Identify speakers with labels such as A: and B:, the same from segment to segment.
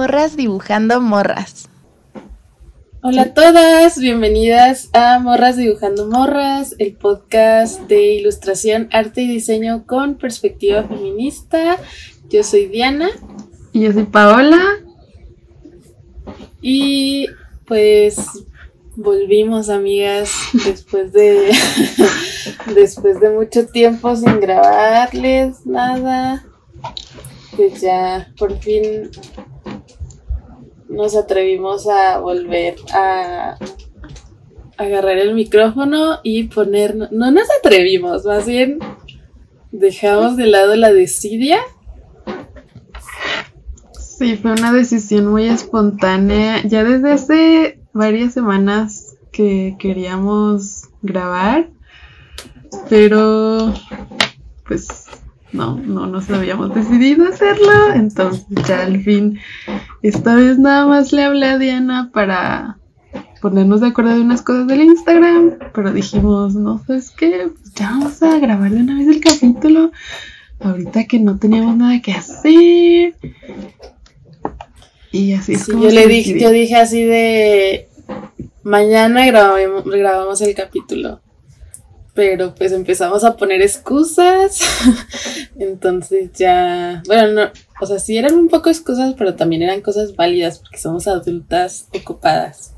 A: Morras Dibujando Morras.
B: Hola a todas, bienvenidas a Morras Dibujando Morras, el podcast de ilustración, arte y diseño con perspectiva feminista. Yo soy Diana.
C: Y yo soy Paola.
B: Y pues volvimos amigas después de después de mucho tiempo sin grabarles nada pues ya por fin nos atrevimos a volver a agarrar el micrófono y poner, no nos atrevimos, más bien dejamos de lado la desidia.
C: Sí, fue una decisión muy espontánea. Ya desde hace varias semanas que queríamos grabar, pero pues no, no nos habíamos decidido hacerlo, entonces ya al fin, esta vez nada más le hablé a Diana para ponernos de acuerdo de unas cosas del Instagram, pero dijimos, no, ¿sabes qué? Pues ya vamos a grabar de una vez el capítulo, ahorita que no teníamos nada que hacer. Y así es
B: como yo le dije, yo dije así de mañana grabamos, grabamos el capítulo pero pues empezamos a poner excusas, entonces ya, bueno, no, o sea, sí eran un poco excusas, pero también eran cosas válidas porque somos adultas ocupadas.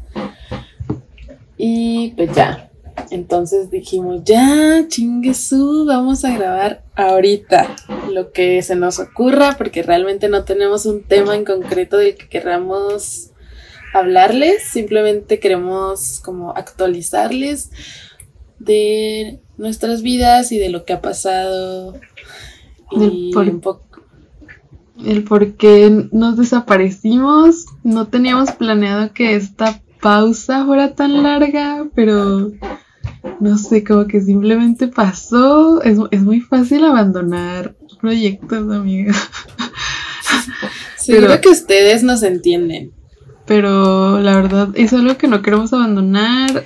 B: Y pues ya, entonces dijimos, ya, chinguesú, vamos a grabar ahorita lo que se nos ocurra, porque realmente no tenemos un tema en concreto del que queramos hablarles, simplemente queremos como actualizarles de nuestras vidas y de lo que ha pasado.
C: Y el por, el por qué nos desaparecimos. No teníamos planeado que esta pausa fuera tan larga, pero no sé, como que simplemente pasó. Es, es muy fácil abandonar proyectos, amiga.
B: Seguro que ustedes nos entienden.
C: Pero la verdad es algo que no queremos abandonar.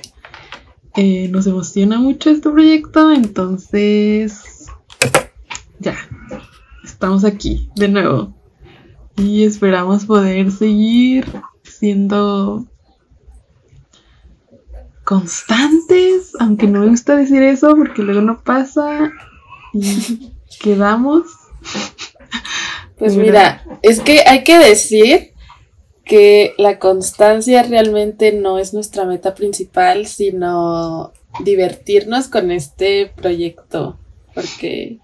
C: Eh, nos emociona mucho este proyecto, entonces ya, estamos aquí de nuevo y esperamos poder seguir siendo constantes, aunque no me gusta decir eso porque luego no pasa y quedamos.
B: Pues mira, es que hay que decir que la constancia realmente no es nuestra meta principal, sino divertirnos con este proyecto, porque...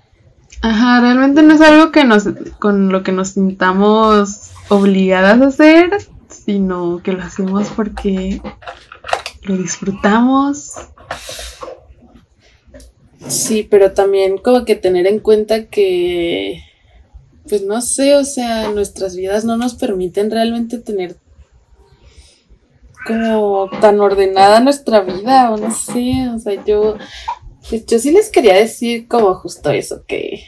C: Ajá, realmente no es algo que nos, con lo que nos sintamos obligadas a hacer, sino que lo hacemos porque lo disfrutamos.
B: Sí, pero también como que tener en cuenta que pues no sé, o sea, nuestras vidas no nos permiten realmente tener como tan ordenada nuestra vida, o no sé, o sea, yo, pues yo sí les quería decir como justo eso, que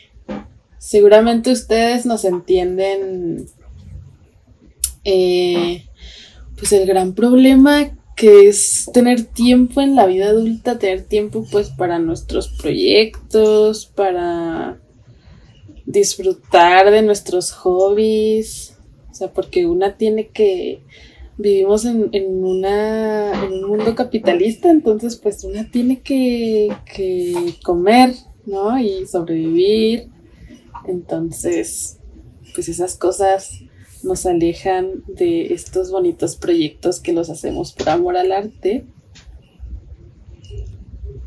B: seguramente ustedes nos entienden, eh, pues el gran problema que es tener tiempo en la vida adulta, tener tiempo pues para nuestros proyectos, para disfrutar de nuestros hobbies, o sea, porque una tiene que, vivimos en, en, una, en un mundo capitalista, entonces pues una tiene que, que comer, ¿no? Y sobrevivir, entonces, pues esas cosas nos alejan de estos bonitos proyectos que los hacemos por amor al arte.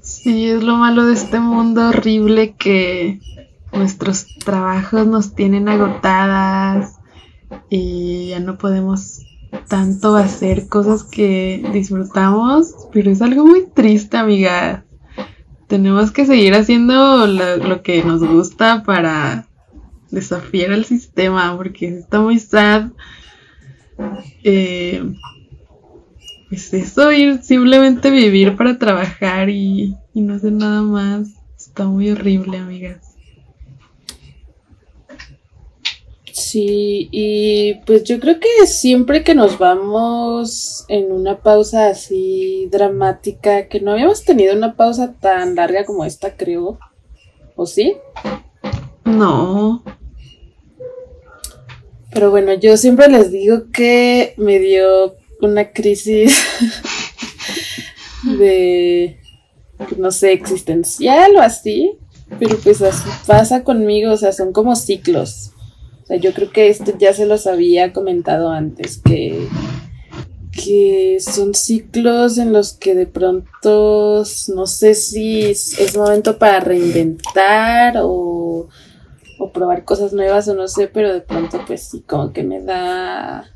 C: Sí, es lo malo de este mundo horrible que nuestros trabajos nos tienen agotadas y ya no podemos tanto hacer cosas que disfrutamos, pero es algo muy triste, amiga. Tenemos que seguir haciendo lo, que nos gusta para desafiar al sistema, porque está muy sad. Eh, es eso, ir simplemente vivir para trabajar y, y no hacer nada más. Está muy horrible, amigas.
B: Sí, y pues yo creo que siempre que nos vamos en una pausa así dramática, que no habíamos tenido una pausa tan larga como esta, creo, ¿o sí?
C: No.
B: Pero bueno, yo siempre les digo que me dio una crisis de, no sé, existencial o así. Pero pues así pasa conmigo, o sea, son como ciclos. Sea, yo creo que esto ya se los había comentado antes, que, que son ciclos en los que de pronto no sé si es momento para reinventar o, o probar cosas nuevas o no sé, pero de pronto pues sí, como que me da,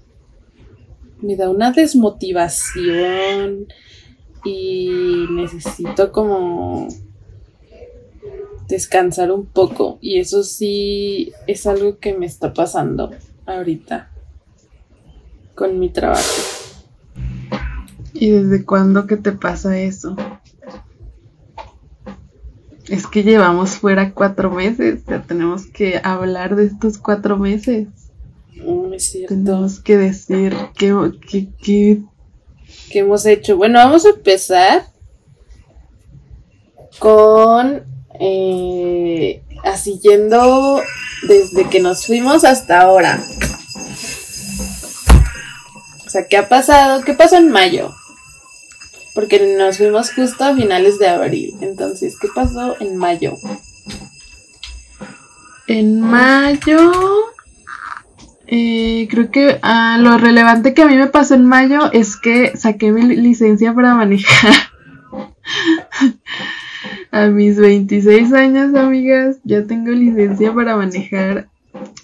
B: me da una desmotivación y necesito como descansar un poco y eso sí es algo que me está pasando ahorita con mi trabajo.
C: ¿Y desde cuándo que te pasa eso? Es que llevamos fuera cuatro meses, ya tenemos que hablar de estos cuatro meses.
B: Mm, es cierto.
C: Tenemos que decir qué, qué, qué...
B: ¿Qué hemos hecho? Bueno, vamos a empezar con eh, así yendo desde que nos fuimos hasta ahora. O sea, ¿qué ha pasado? ¿Qué pasó en mayo? Porque nos fuimos justo a finales de abril. Entonces, ¿qué pasó en mayo?
C: En mayo, eh, creo que ah, lo relevante que a mí me pasó en mayo es que saqué mi licencia para manejar. A mis 26 años, amigas, ya tengo licencia para manejar.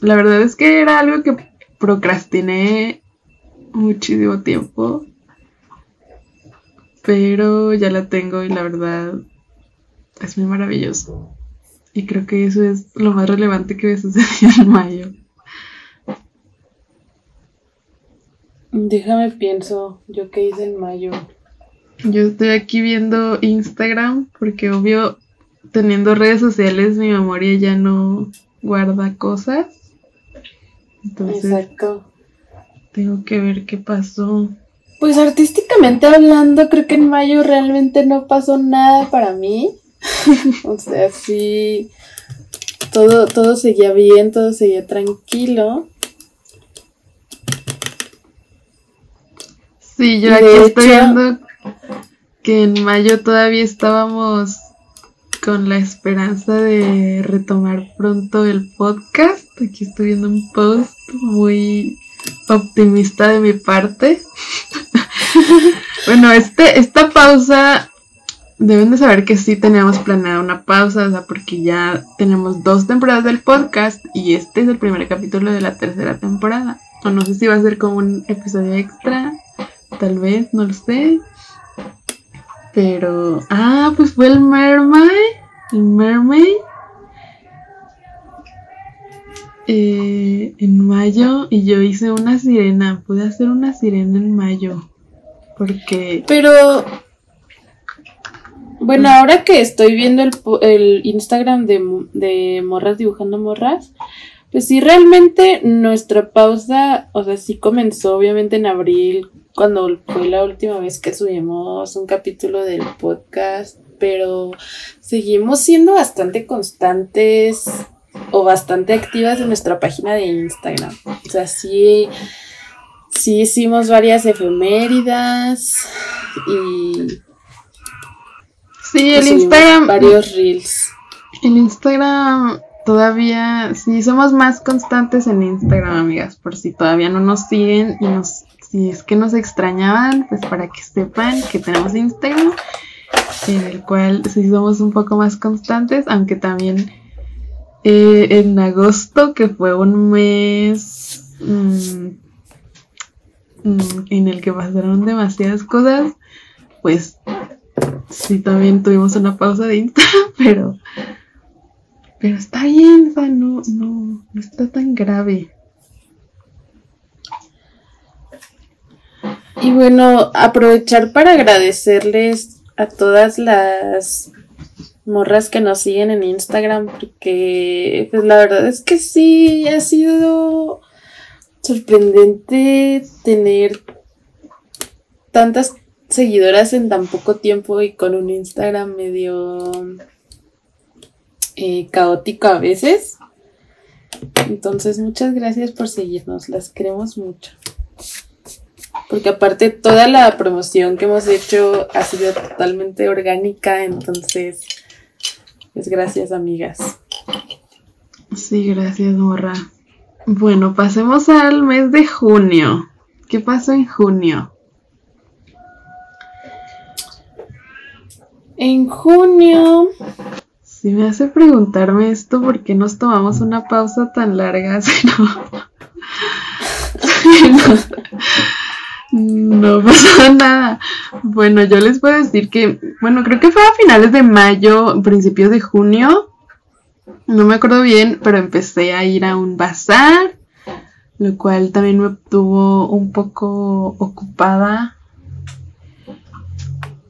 C: La verdad es que era algo que procrastiné muchísimo tiempo. Pero ya la tengo y la verdad es muy maravilloso. Y creo que eso es lo más relevante que me sucedió en mayo.
B: Déjame pienso, yo qué hice en mayo.
C: Yo estoy aquí viendo Instagram porque obvio teniendo redes sociales mi memoria ya no guarda cosas. Entonces
B: Exacto.
C: tengo que ver qué pasó.
B: Pues artísticamente hablando, creo que en mayo realmente no pasó nada para mí. o sea, sí, todo, todo seguía bien, todo seguía tranquilo.
C: Sí, yo aquí estoy viendo que en mayo todavía estábamos con la esperanza de retomar pronto el podcast. Aquí estoy viendo un post muy optimista de mi parte. bueno, este, esta pausa deben de saber que sí teníamos planeada una pausa, o sea, porque ya tenemos dos temporadas del podcast y este es el primer capítulo de la tercera temporada. O no sé si va a ser como un episodio extra, tal vez, no lo sé. Pero, ah, pues fue el Mermaid, el Mermaid. eh, en mayo y yo hice una sirena, pude hacer una sirena en mayo. Porque
B: Pero, bueno, ahora que estoy viendo el, el Instagram de, de Morras dibujando morras, pues sí, realmente nuestra pausa, o sea, sí comenzó obviamente en abril, cuando fue la última vez que subimos un capítulo del podcast, pero seguimos siendo bastante constantes o bastante activas en nuestra página de Instagram. O sea, sí, sí hicimos varias efeméridas y
C: sí, el
B: subimos
C: Instagram,
B: varios reels.
C: el Instagram todavía, sí, somos más constantes en Instagram, amigas, por si todavía no nos siguen y nos, si es que nos extrañaban, pues para que sepan que tenemos Instagram, en el cual sí somos un poco más constantes, aunque también eh, en agosto, que fue un mes mm, mm, en el que pasaron demasiadas cosas, pues sí también tuvimos una pausa de Instagram, pero pero está bien, o sea, no, no, no está tan grave.
B: Y bueno, aprovechar para agradecerles a todas las morras que nos siguen en Instagram, porque pues la verdad es que sí ha sido sorprendente tener tantas seguidoras en tan poco tiempo y con un Instagram medio eh, caótico a veces. Entonces, muchas gracias por seguirnos, las queremos mucho. Porque aparte toda la promoción que hemos hecho ha sido totalmente orgánica, entonces, pues gracias amigas.
C: Sí, gracias, Morra. Bueno, pasemos al mes de junio. ¿Qué pasó en junio?
B: En junio.
C: Si me hace preguntarme esto, ¿por qué nos tomamos una pausa tan larga? no, pasó nada. Bueno, yo les puedo decir que, bueno, creo que fue a finales de mayo, principios de junio. No me acuerdo bien, pero empecé a ir a un bazar, lo cual también me tuvo un poco ocupada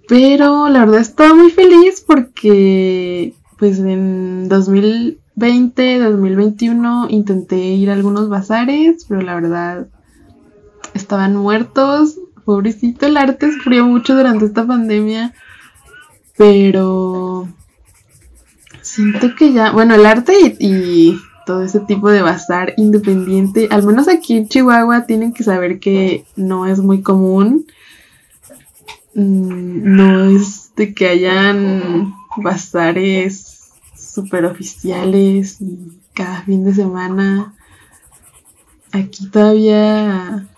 C: pero la verdad estaba muy feliz porque pues en 2020, 2021 intenté ir a algunos bazares, pero la verdad estaban muertos. Pobrecito el arte sufrió mucho durante esta pandemia. Pero siento que ya, bueno, el arte y, todo ese tipo de bazar independiente, al menos aquí en Chihuahua, tienen que saber que no es muy común. Mm, no es de que hayan bazares super oficiales y cada fin de semana. Aquí todavía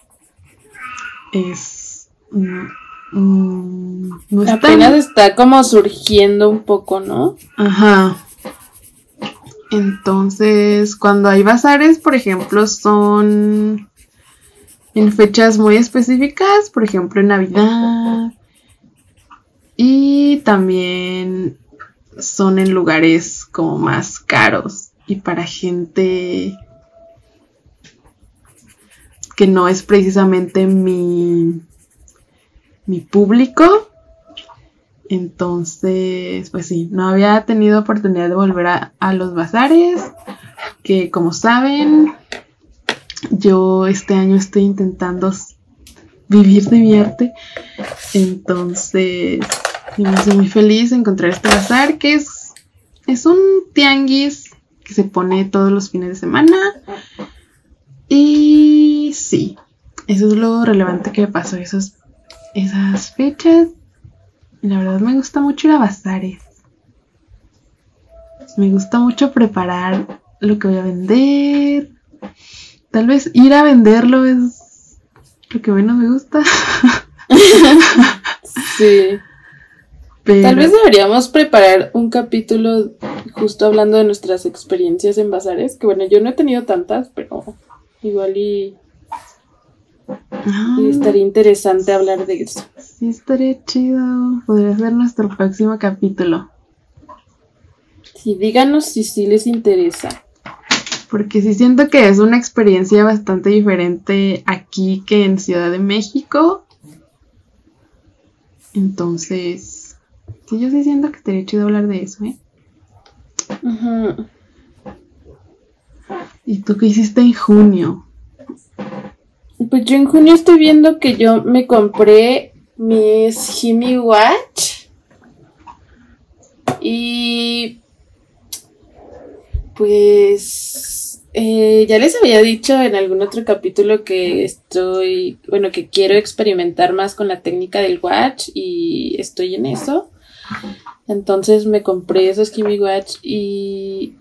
C: es. Mm,
B: mm, no Apenas está como surgiendo un poco, ¿no?
C: Ajá. Entonces, cuando hay bazares, por ejemplo, son en fechas muy específicas, por ejemplo, en Navidad, y también son en lugares como más caros y para gente que no es precisamente mi, mi público. Entonces, pues sí, no había tenido oportunidad de volver a, a los bazares, que como saben, yo este año estoy intentando vivir de mi arte. Entonces, y me hace muy feliz encontrar este bazar que es, es un tianguis que se pone todos los fines de semana. Y sí, eso es lo relevante que me pasó esas, esas fechas. La verdad me gusta mucho ir a bazares. Me gusta mucho preparar lo que voy a vender. Tal vez ir a venderlo es lo que menos me gusta.
B: sí. Tal vez deberíamos preparar un capítulo justo hablando de nuestras experiencias en bazares, que bueno, yo no he tenido tantas, pero igual y, y estaría interesante hablar de eso.
C: Sí, estaría chido. Podría ser nuestro próximo capítulo.
B: Sí, díganos si sí les interesa.
C: Porque sí siento que es una experiencia bastante diferente aquí que en Ciudad de México. Entonces, Yo sí siento que estaría chido hablar de eso, ¿eh? ¿Y tú qué hiciste en junio?
B: Pues yo en junio estoy viendo que yo me compré mis Himi Watch. Y pues eh, ya les había dicho en algún otro capítulo que estoy, bueno, que quiero experimentar más con la técnica del watch y estoy en eso. Entonces me compré esos Kimi Watch y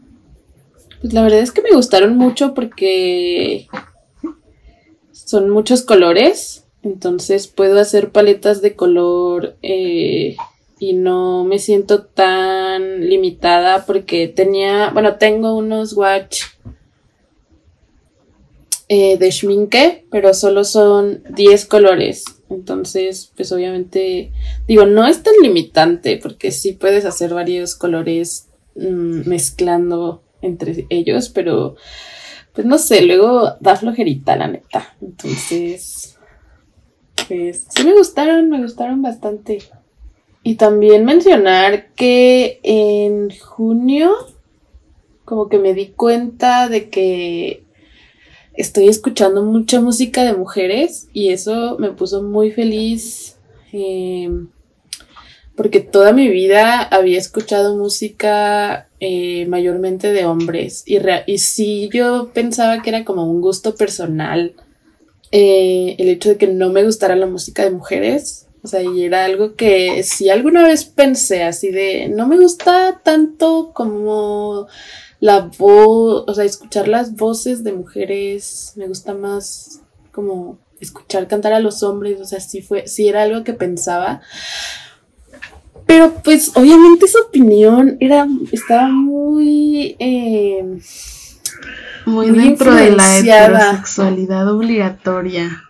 B: pues la verdad es que me gustaron mucho porque son muchos colores. Entonces puedo hacer paletas de color eh, y no me siento tan limitada porque tenía, bueno, tengo unos watch eh, de schminke, pero solo son 10 colores. Entonces, pues obviamente, digo, no es tan limitante porque sí puedes hacer varios colores mm, mezclando entre ellos, pero pues no sé, luego da flojerita, la neta. Entonces, pues sí me gustaron, me gustaron bastante. Y también mencionar que en junio, como que me di cuenta de que estoy escuchando mucha música de mujeres y eso me puso muy feliz. Em, porque toda mi vida había escuchado música eh, mayormente de hombres y, y sí yo pensaba que era como un gusto personal eh, el hecho de que no me gustara la música de mujeres. O sea, y era algo que si alguna vez pensé así de, no me gusta tanto como la voz, o sea, escuchar las voces de mujeres, me gusta más como escuchar cantar a los hombres, o sea, sí fue, sí era algo que pensaba. Pero pues obviamente esa opinión era, estaba muy... Eh,
C: muy, dentro de la heterosexualidad obligatoria.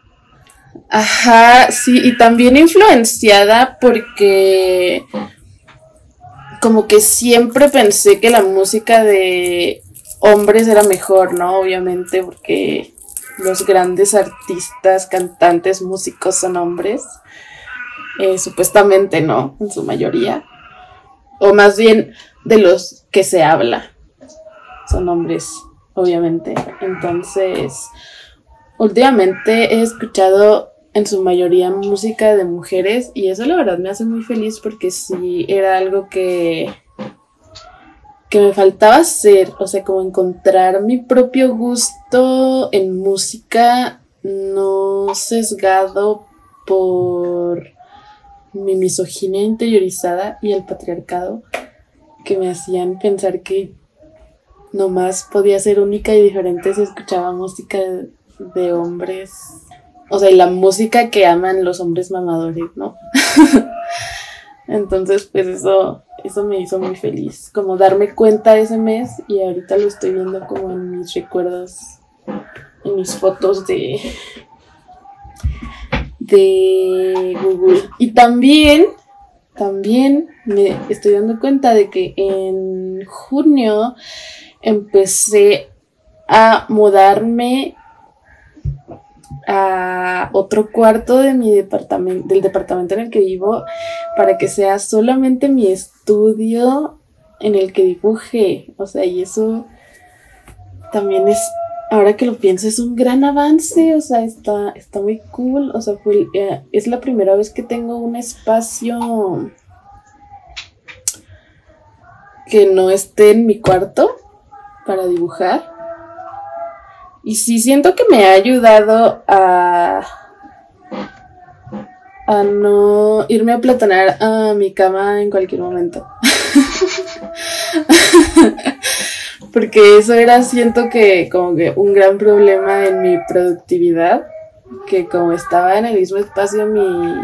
B: Ajá, sí, y también influenciada porque como que siempre pensé que la música de hombres era mejor, ¿no? Obviamente porque los grandes artistas, cantantes, músicos son hombres. Eh, supuestamente, ¿no? En su mayoría. O más bien de los que se habla. Son hombres obviamente. Entonces, últimamente he escuchado en su mayoría música de mujeres y eso la verdad me hace muy feliz porque sí era algo que que me faltaba hacer, o sea, como encontrar mi propio gusto en música no sesgado por mi misoginia interiorizada y el patriarcado que me hacían pensar que nomás podía ser única y diferente si escuchaba música de, hombres. O sea, la música que aman los hombres mamadores, ¿no? Entonces, pues eso, eso me hizo muy feliz. Como darme cuenta ese mes y ahorita lo estoy viendo como en mis recuerdos, en mis fotos de, de Google. Y también, también me estoy dando cuenta de que en junio empecé a mudarme a otro cuarto de mi departamento, del departamento en el que vivo, para que sea solamente mi estudio en el que dibuje. O sea, y eso también es, ahora que lo pienso, es un gran avance. O sea, está, está muy cool. O sea, eh, es la primera vez que tengo un espacio que no esté en mi cuarto para dibujar. Y sí siento que me ha ayudado a a no irme a platanar a mi cama en cualquier momento. Porque eso era, siento que como que un gran problema en mi productividad, que como estaba en el mismo espacio mi,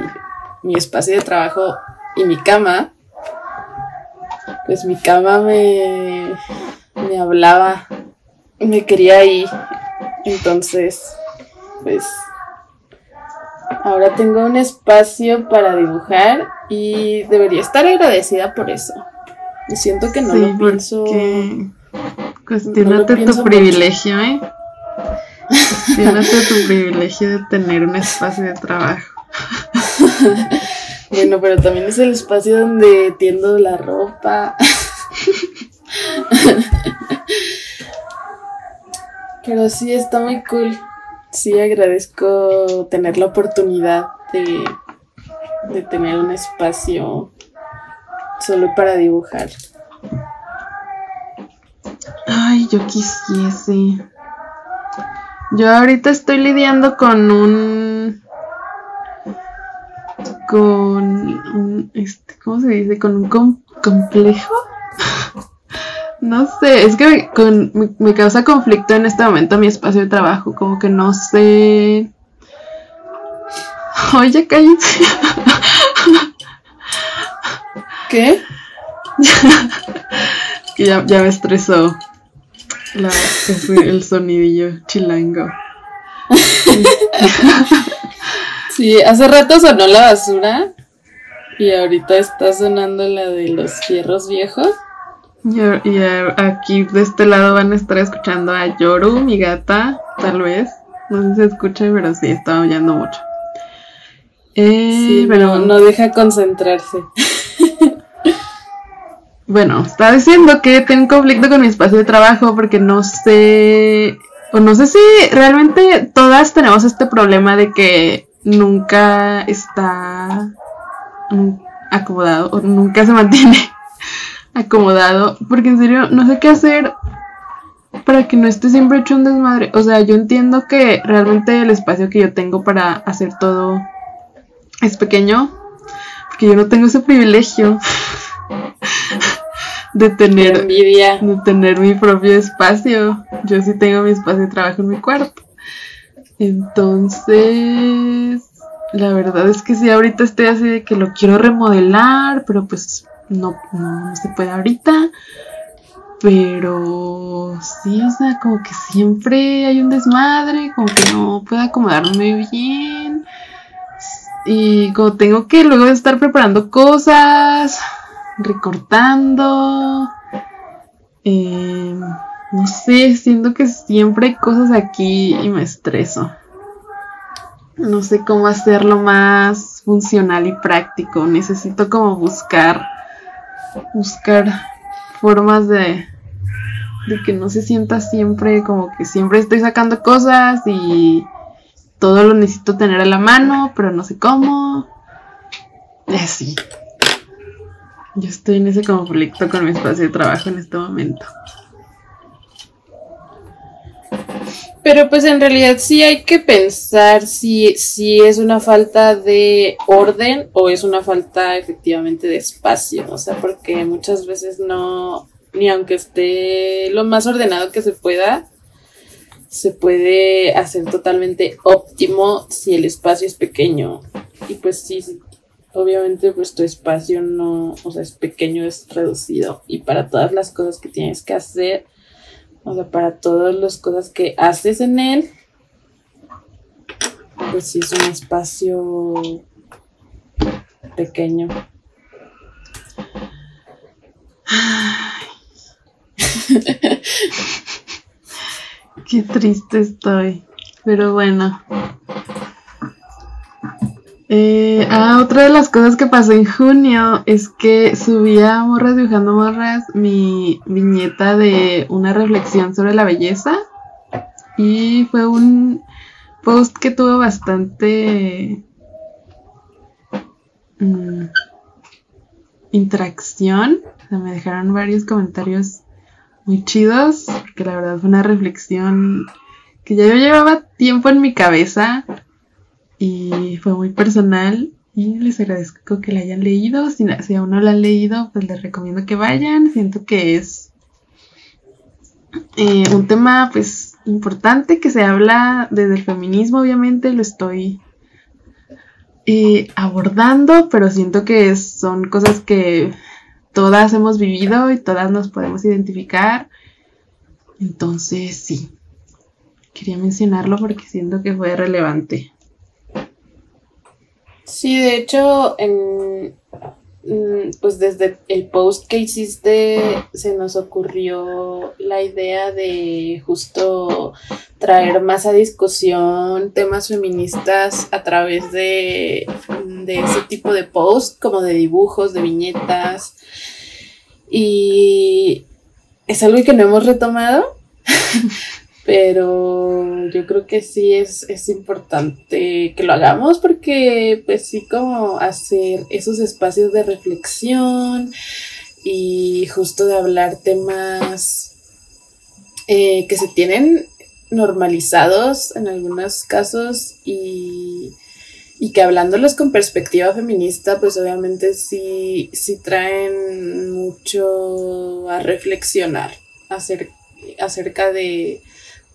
B: mi espacio de trabajo y mi cama, pues mi cama me, me hablaba, me quería ir. Entonces, pues ahora tengo un espacio para dibujar y debería estar agradecida por eso. Y siento que no lo pienso.
C: Cuestionate tu privilegio, ¿eh? Cuestionate tu privilegio de tener un espacio de trabajo.
B: bueno, pero también es el espacio donde tiendo la ropa. Pero sí, está muy cool. Sí, agradezco tener la oportunidad de, de tener un espacio solo para dibujar.
C: Ay, yo quisiese. Yo ahorita estoy lidiando con un con un este, ¿cómo se dice? con un complejo no sé, es que con, me, causa conflicto en este momento mi espacio de trabajo, como que no sé... Oye, cállate.
B: ¿Qué?
C: ya, ya me estresó la, el sonidillo chilango.
B: sí, hace rato sonó la basura y ahorita está sonando la de los fierros viejos.
C: Y, aquí de este lado van a estar escuchando a Yoru, mi gata, tal vez. No sé si se escucha, pero sí, está oyendo mucho.
B: Eh, sí, pero no, deja concentrarse.
C: bueno, está diciendo que tengo un conflicto con mi espacio de trabajo porque no sé, o no sé si realmente todas tenemos este problema de que nunca está acomodado o nunca se mantiene acomodado porque en serio no sé qué hacer para que no esté siempre hecho un desmadre. O sea, yo entiendo que realmente el espacio que yo tengo para hacer todo es pequeño, porque yo no tengo ese privilegio de tener, de tener mi propio espacio. Yo sí tengo mi espacio de trabajo en mi cuarto. Entonces, la verdad es que sí, ahorita estoy así de que lo quiero remodelar, pero pues no, no se puede ahorita. Pero sí, o sea, como que siempre hay un desmadre, como que no puedo acomodarme bien. Y como tengo que luego estar preparando cosas, recortando. Eh, no sé, siento que siempre hay cosas aquí y me estreso. No sé cómo hacerlo más funcional y práctico. Necesito como buscar, buscar formas de, de que no se sienta siempre como que siempre estoy sacando cosas y todo lo necesito tener a la mano, pero no sé cómo. Así. Yo estoy en ese conflicto con mi espacio de trabajo en este momento.
B: Pero pues en realidad sí hay que pensar si, si es una falta de orden o es una falta efectivamente de espacio. O sea, porque muchas veces no, ni aunque esté lo más ordenado que se pueda, se puede hacer totalmente óptimo si el espacio es pequeño. Y pues sí, obviamente pues tu espacio no, o sea, es pequeño, es reducido. Y para todas las cosas que tienes que hacer, o sea, para todas las cosas que haces en él, pues sí es un espacio pequeño.
C: Qué triste estoy. Pero bueno. Eh, ah, otra de las cosas que pasó en junio es que subí a Morras Dibujando Morras mi viñeta de una reflexión sobre la belleza. Y fue un post que tuvo bastante mm, interacción. me dejaron varios comentarios muy chidos, porque la verdad fue una reflexión que ya yo llevaba tiempo en mi cabeza y fue muy personal y les agradezco que la hayan leído. Si, si aún no la han leído, pues les recomiendo que vayan. Siento que es eh, un tema pues importante que se habla desde el feminismo, obviamente lo estoy eh, abordando, pero siento que son cosas que todas hemos vivido y todas nos podemos identificar. Entonces sí, quería mencionarlo porque siento que fue relevante.
B: Sí, de hecho, en, mm, pues desde el post que hiciste se nos ocurrió la idea de justo traer más a discusión temas feministas a través de, de ese tipo de post, como de dibujos, de viñetas. Y es algo que no hemos retomado, pero yo creo que sí es, importante que lo hagamos porque pues sí como hacer esos espacios de reflexión y justo de hablar temas eh, que se tienen normalizados en algunos casos y, y que hablándolos con perspectiva feminista, pues obviamente sí, sí traen mucho a reflexionar acerca de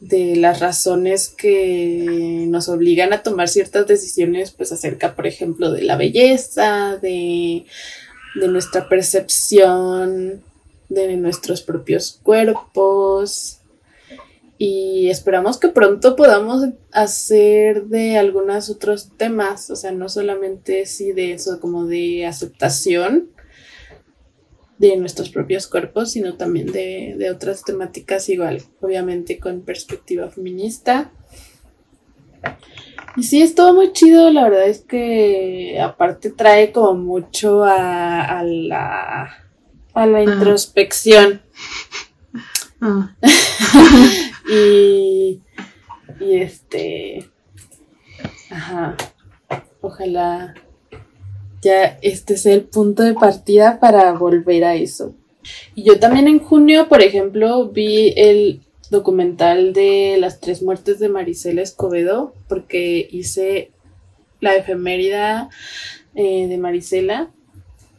B: de las razones que nos obligan a tomar ciertas decisiones, pues acerca, por ejemplo, de la belleza, de, de nuestra percepción de nuestros propios cuerpos. Y esperamos que pronto podamos hacer de algunos otros temas, o sea, no solamente sí de eso, como de aceptación, de nuestros propios cuerpos, sino también de, otras temáticas igual, obviamente con perspectiva feminista. Y sí, es todo muy chido, la verdad es que aparte trae como mucho a, la, a la introspección. Ah. y, y este, ajá, ojalá ya este sea el punto de partida para volver a eso. Y yo también en junio, por ejemplo, vi el documental de las tres muertes de Marisela Escobedo, porque hice la efemérida eh, de Marisela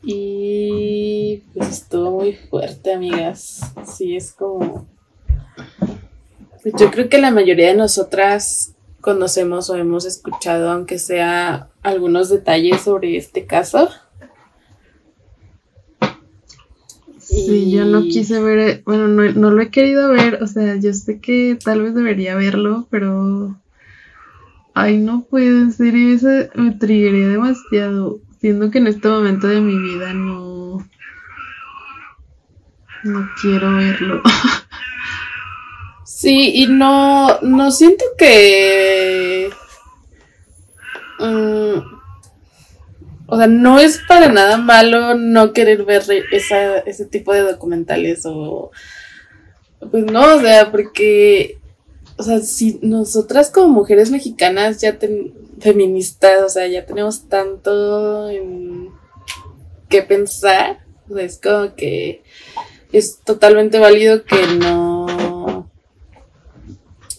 B: y pues estuvo muy fuerte, amigas. Sí, es como... Pues yo creo que la mayoría de nosotras conocemos o hemos escuchado, aunque sea algunos detalles sobre este caso.
C: Sí, yo no quise ver, bueno, no, no, lo he querido ver, o sea, yo sé que tal vez debería verlo, pero... Ay, no puede, en serio, eso me triguería demasiado, siendo que en este momento de mi vida no... No quiero verlo.
B: Sí, y no, no siento que... Mm, o sea, no es para nada malo no querer ver esa, ese tipo de documentales o... Pues no, o sea, porque... O sea, si nosotras como mujeres mexicanas ya ten, feministas, o sea, ya tenemos tanto en qué pensar, o sea, es como que es totalmente válido que no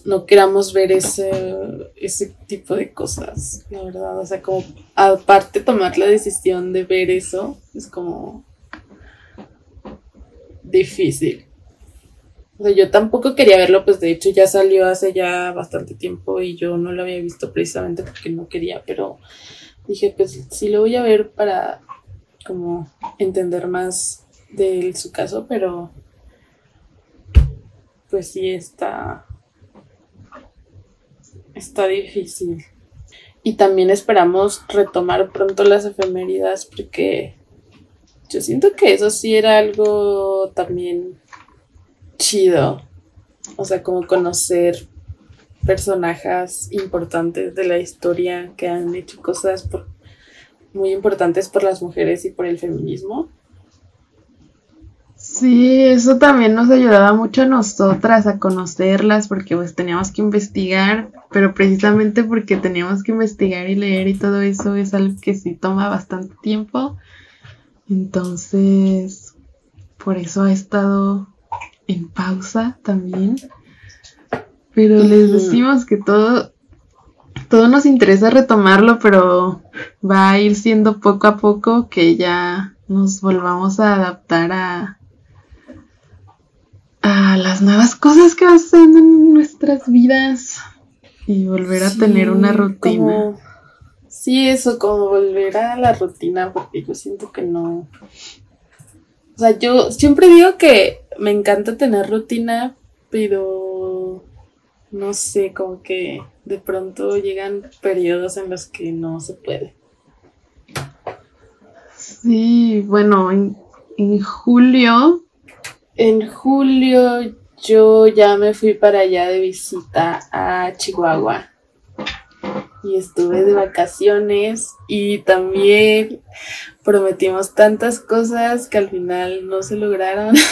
B: no queramos ver ese, ese tipo de cosas, la verdad. O sea, como aparte tomar la decisión de ver eso es como difícil. O sea, yo tampoco quería verlo, pues de hecho ya salió hace ya bastante tiempo y yo no lo había visto precisamente porque no quería, pero dije, pues sí lo voy a ver para como entender más de su caso, pero pues sí está Está difícil. Y también esperamos retomar pronto las efeméridas porque yo siento que eso sí era algo también chido. O sea, como conocer personajes importantes de la historia que han hecho cosas muy importantes por las mujeres y por el feminismo.
C: Sí, eso también nos ayudaba mucho a nosotras a conocerlas porque pues teníamos que investigar, pero precisamente porque teníamos que investigar y leer y todo eso es algo que sí toma bastante tiempo. Entonces, por eso ha estado en pausa también. Pero les decimos que todo todo nos interesa retomarlo, pero va a ir siendo poco a poco que ya nos volvamos a adaptar a a las nuevas cosas que hacen en nuestras vidas y volver a tener una rutina.
B: sí, eso, como volver a la rutina, porque yo siento que no. O sea, yo siempre digo que me encanta tener rutina, pero no sé, como que de pronto llegan periodos en los que no se puede.
C: Sí, bueno, en, en julio
B: en julio yo ya me fui para allá de visita a Chihuahua y estuve de vacaciones y también prometimos tantas cosas que al final no se lograron.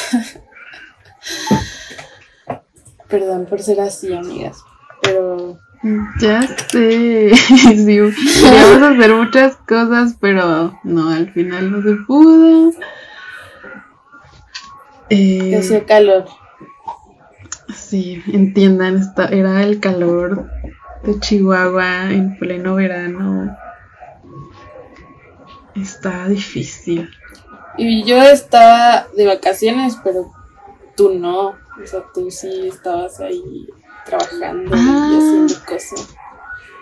B: Perdón por ser así, amigas, pero...
C: Ya sé, sí, queríamos hacer muchas cosas, pero no, al final no se pudo.
B: Eh, hacía calor.
C: Sí, entiendan, era el calor de Chihuahua en pleno verano. Está difícil.
B: Y yo estaba de vacaciones, pero tú no. O sea, tú sí estabas ahí trabajando y ah. haciendo cosas.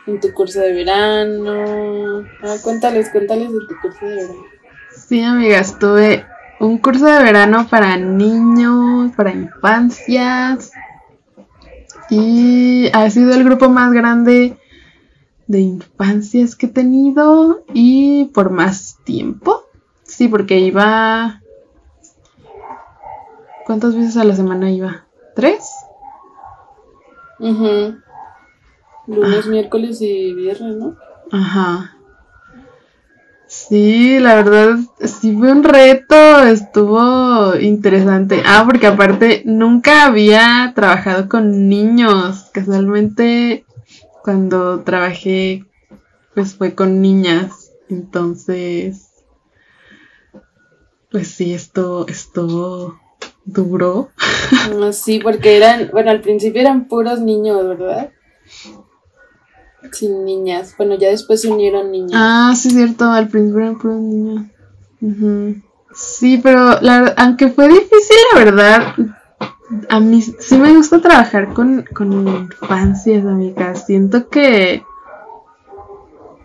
B: En tu curso de verano. Ah, cuéntales, cuéntales de tu curso de verano.
C: Sí, amiga, estuve un curso de verano para niños, para infancias. Y ha sido el grupo más grande de infancias que he tenido y por más tiempo. Sí, porque iba... ¿Cuántas veces a la semana iba? ¿Tres?
B: Lunes, ah. miércoles y viernes, ¿no?
C: Ajá. Sí, la verdad, sí fue un reto, estuvo interesante. Ah, porque aparte nunca había trabajado con niños. Casualmente, cuando trabajé, pues fue con niñas. Entonces, pues sí, esto, esto duró.
B: Ah, Sí, porque eran, bueno, al principio eran puros niños, ¿verdad? Sin niñas. Bueno, ya después se unieron niñas.
C: Ah, sí, cierto, al principio eran puros niños. Ujú. Sí, pero la, aunque fue difícil, la verdad, a mí sí me gusta trabajar con, con infancias, amigas. Siento que,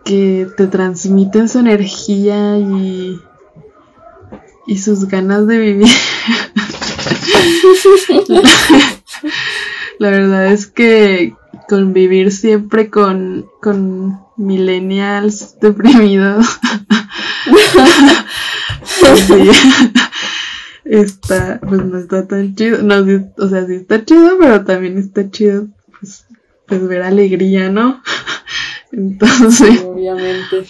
C: que te transmiten su energía y, y sus ganas de vivir. La verdad es que convivir siempre con, con millennials deprimidos. pues sí, está, pues no está tan chido. No, sí, o sea, sí está chido, pero también está chido, pues, pues ver alegría, ¿no? Entonces,
B: Obviamente.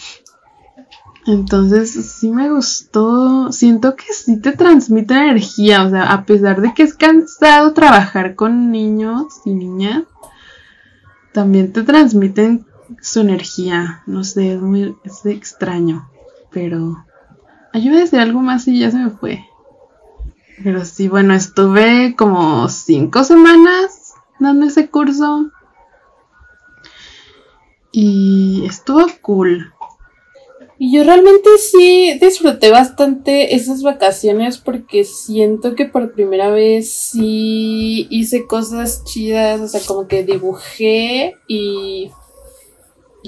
C: entonces sí me gustó. Siento que sí te transmite energía. O sea, a pesar de que es cansado trabajar con niños y niñas, también te transmiten su energía. No sé, es muy es extraño. Pero. Ayúdame a decir algo más y ya se me fue. Pero sí, bueno, estuve como cinco semanas dando ese curso. Y estuvo cool.
B: Y yo realmente sí disfruté bastante esas vacaciones porque siento que por primera vez sí hice cosas chidas, o sea, como que dibujé y,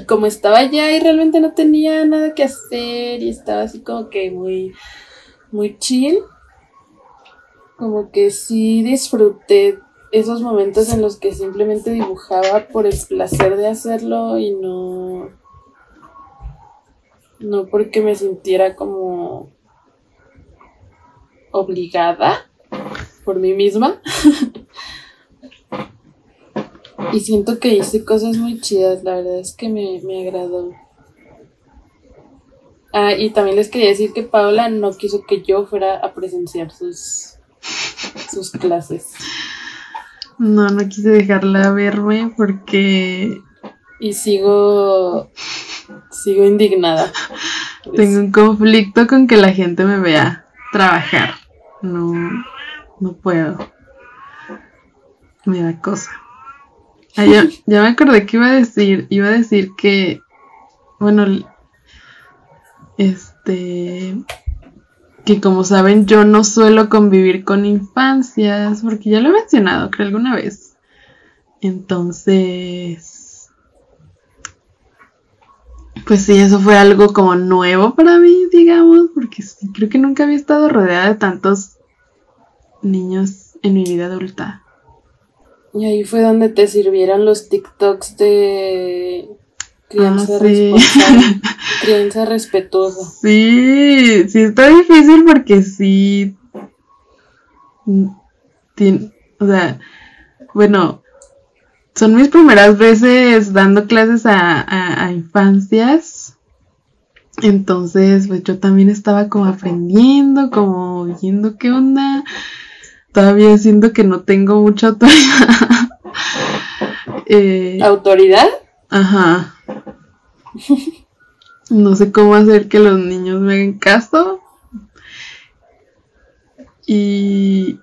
B: como estaba allá y realmente no tenía nada que hacer y estaba así como que muy, muy chill, como que sí disfruté esos momentos en los que simplemente dibujaba por el placer de hacerlo y no no porque me sintiera como obligada por mí misma. y siento que hice cosas muy chidas, la verdad es que me, me agradó. Ah, y también les quería decir que Paula no quiso que yo fuera a presenciar sus, sus clases.
C: No, no quise dejarla verme porque
B: Y sigo, sigo indignada.
C: Tengo un conflicto con que la gente me vea trabajar. No, no puedo. Me da cosa. Ah, ya, ya me acordé que iba a decir. Iba a decir que, bueno, este, que como saben yo no suelo convivir con infancias, porque ya lo he mencionado, creo alguna vez. Entonces, pues sí, eso fue algo como nuevo para mí, digamos, porque sí, creo que nunca había estado rodeada de tantos niños en mi vida adulta.
B: Y ahí fue donde te sirvieron los TikToks de crianza
C: Ah, sí.
B: responsable, crianza respetuosa.
C: Sí, sí está difícil porque sí. tien- o sea, bueno, son mis primeras veces dando clases a, a- a infancias. Entonces, pues yo también estaba como aprendiendo, como viendo qué onda. Todavía siento que no tengo mucha autoridad. Eh,
B: ¿Autoridad?
C: Ajá. No sé cómo hacer que los niños me hagan caso. Y,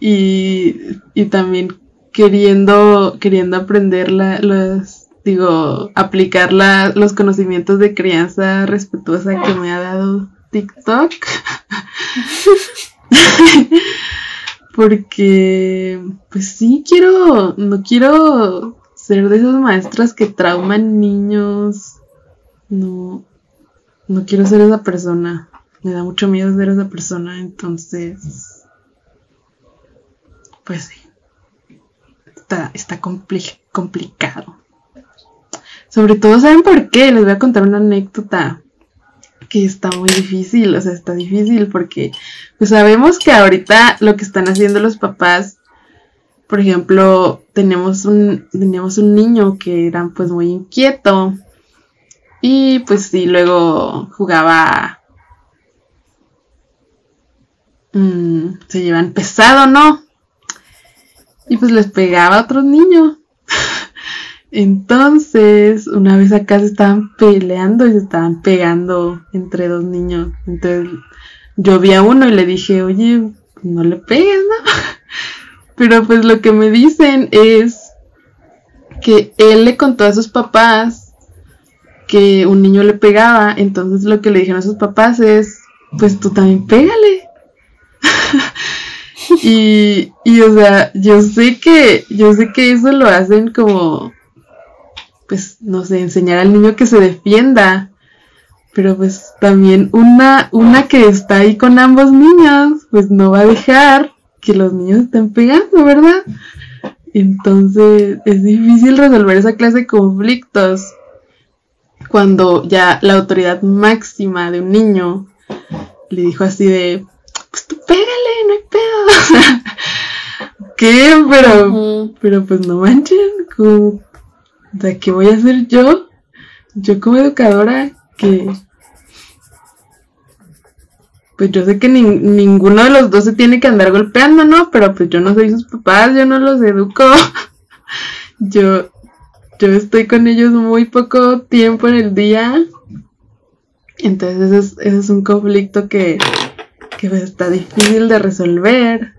C: y, y también queriendo, queriendo aprender la, los, digo, aplicar la- los conocimientos de crianza respetuosa que me ha dado TikTok. Porque, pues sí, quiero, no quiero ser de esas maestras que trauman niños. No, no quiero ser esa persona. Me da mucho miedo ser esa persona, entonces, pues sí. Está, está compli- complicado. Sobre todo, ¿saben por qué? Les voy a contar una anécdota que está muy difícil, o sea, está difícil porque pues sabemos que ahorita lo que están haciendo los papás, por ejemplo, tenemos un, un niño que era pues muy inquieto y pues sí, luego jugaba, mm, se llevan pesado, ¿no? Y pues les pegaba a otros niños. Entonces, una vez acá se estaban peleando y se estaban pegando entre dos niños. Entonces, yo vi a uno y le dije, oye, no le pegues, ¿no? Pero pues lo que me dicen es que él le contó a sus papás que un niño le pegaba. Entonces lo que le dijeron a sus papás es, pues tú también pégale. Y, y o sea, yo sé que, yo sé que eso lo hacen como pues, no sé, enseñar al niño que se defienda. Pero pues también una, una que está ahí con ambos niños, pues no va a dejar que los niños estén pegando, ¿verdad? Entonces es difícil resolver esa clase de conflictos cuando ya la autoridad máxima de un niño le dijo así de, pues tú pégale, no hay pedo. ¿Qué? Pero, pero pues no manchen, como, ¿De qué voy a hacer yo? Yo como educadora que... Pues yo sé que ninguno de los dos se tiene que andar golpeando, ¿no? Pero pues yo no soy sus papás, yo no los educo. yo, yo estoy con ellos muy poco tiempo en el día. Entonces ese es, ese es un conflicto que, que está difícil de resolver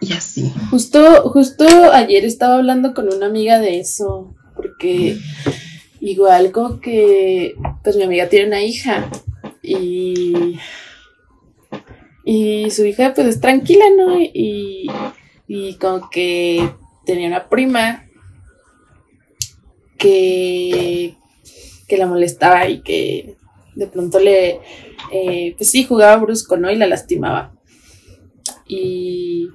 C: y así.
B: Justo, justo ayer estaba hablando con una amiga de eso, porque igual como que, pues mi amiga tiene una hija y, y su hija pues es tranquila, ¿no? Y, y como que tenía una prima que, que la molestaba y que de pronto le, eh, pues sí, jugaba brusco, ¿no? Y la lastimaba. Y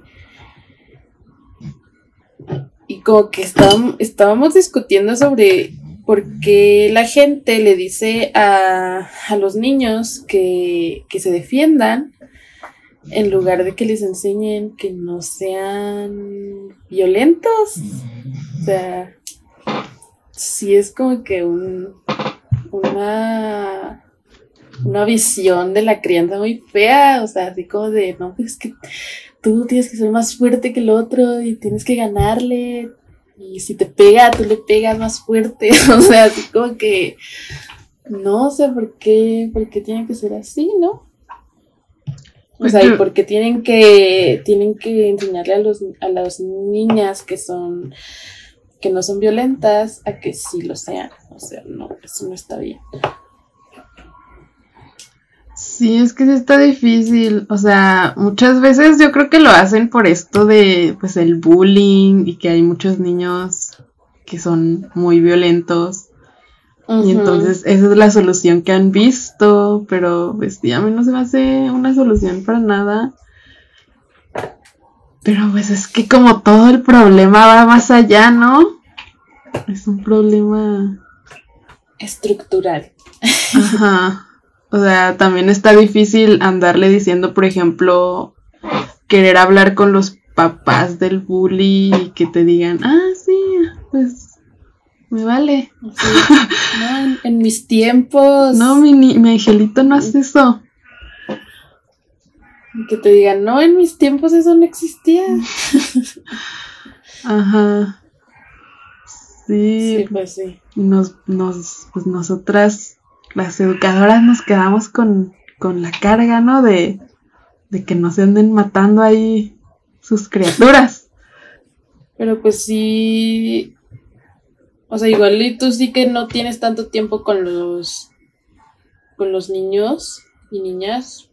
B: y como que estábamos, estábamos discutiendo sobre por qué la gente le dice a, los niños que, se defiendan en lugar de que les enseñen que no sean violentos. O sea, sí es como que un, una, una visión de la crianza muy fea, o sea, así como de, no, pues es que tú tienes que ser más fuerte que el otro y tienes que ganarle. Y si te pega, tú le pegas más fuerte. o sea, así como que no sé por qué, por qué tiene que ser así, ¿no? O sea, y porque tienen que, tienen que enseñarle a los, a las niñas que son, que no son violentas, a que sí lo sean. O sea, no, eso no está bien.
C: Sí, es que sí está difícil. O sea, muchas veces yo creo que lo hacen por esto de, pues, el bullying y que hay muchos niños que son muy violentos. Y entonces esa es la solución que han visto, pero pues a mí no se me hace una solución para nada. Pero pues es que como todo el problema va más allá, ¿no? Es un problema
B: estructural.
C: Ajá. O sea, también está difícil andarle diciendo, por ejemplo, querer hablar con los papás del bully y que te digan, ah, sí, pues me vale.
B: no, en, mis tiempos.
C: No, mi, mi angelito no hace eso.
B: Que te digan, no, en mis tiempos eso no existía.
C: Ajá. Sí.
B: Sí, pues sí.
C: Nos, nos, pues nosotras las educadoras nos quedamos con, la carga, ¿no? De, de que no se anden matando ahí sus criaturas.
B: Pero pues sí. O sea, igual y tú sí que no tienes tanto tiempo con los. con los niños y niñas.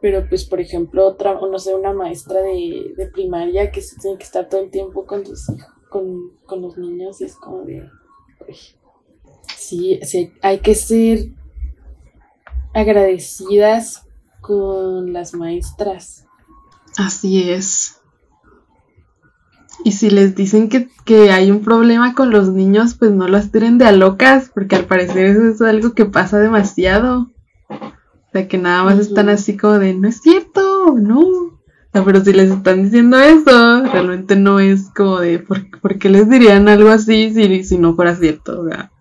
B: Pero pues, por ejemplo, otra, o no sé, una maestra de, de primaria que tiene que estar todo el tiempo con tus con, con los niños y es como de sí, sí, hay que ser agradecidas con las maestras.
C: Así es. Y si les dicen que, que, hay un problema con los niños, pues no las tiren de a locas, porque al parecer eso es algo que pasa demasiado. O sea, que nada más están así como de, no es cierto, no. pero si les están diciendo eso, realmente no es como de, ¿por, qué les dirían algo así si, si no fuera cierto? O sea,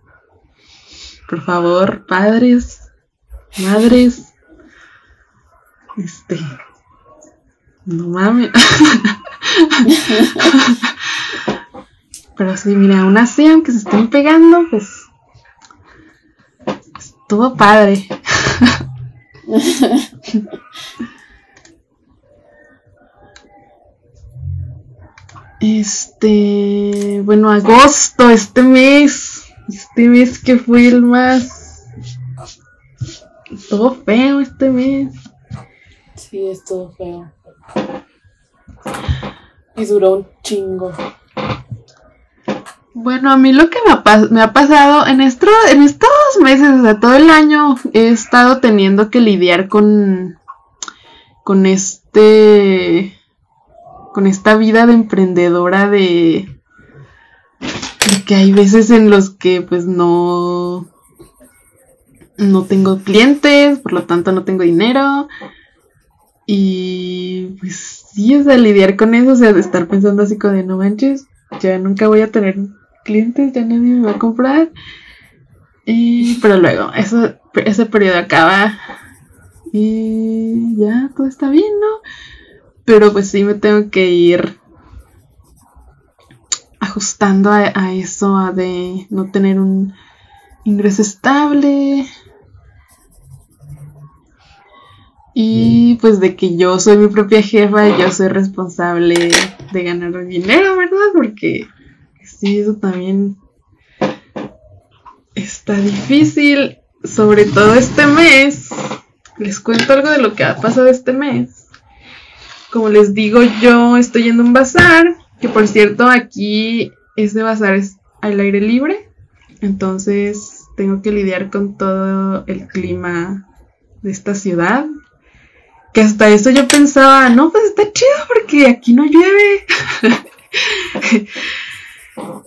C: por favor, padres, madres, este, no mames. pero sí, mira, aún así, aunque se estén pegando, pues estuvo padre. Este, bueno, agosto, este mes, este mes que fue el más, estuvo feo este mes.
B: Sí, estuvo feo. Y duró un chingo.
C: Bueno, a mí lo que me ha, me ha pasado en, esto, en estos meses, o sea, todo el año he estado teniendo que lidiar con, con este, con esta vida de emprendedora de, de que hay veces en los que pues no, no tengo clientes, por lo tanto no tengo dinero. Y pues sí, o sea, lidiar con eso, o sea, de estar pensando así como de no manches, ya nunca voy a tener clientes, ya nadie me va a comprar. Pero luego, eso, ese periodo acaba y ya todo está bien, ¿no? Pero pues sí me tengo que ir ajustando a, a eso, a de no tener un ingreso estable. Y pues de que yo soy mi propia jefa y yo soy responsable de ganar dinero, ¿verdad? Porque sí, eso también está difícil. Sobre todo este mes. Les cuento algo de lo que ha pasado este mes. Como les digo, yo estoy yendo a un bazar. Que por cierto, aquí ese bazar es al aire libre. Entonces tengo que lidiar con todo el clima de esta ciudad. Que hasta eso yo pensaba, no, pues está chido porque aquí no llueve.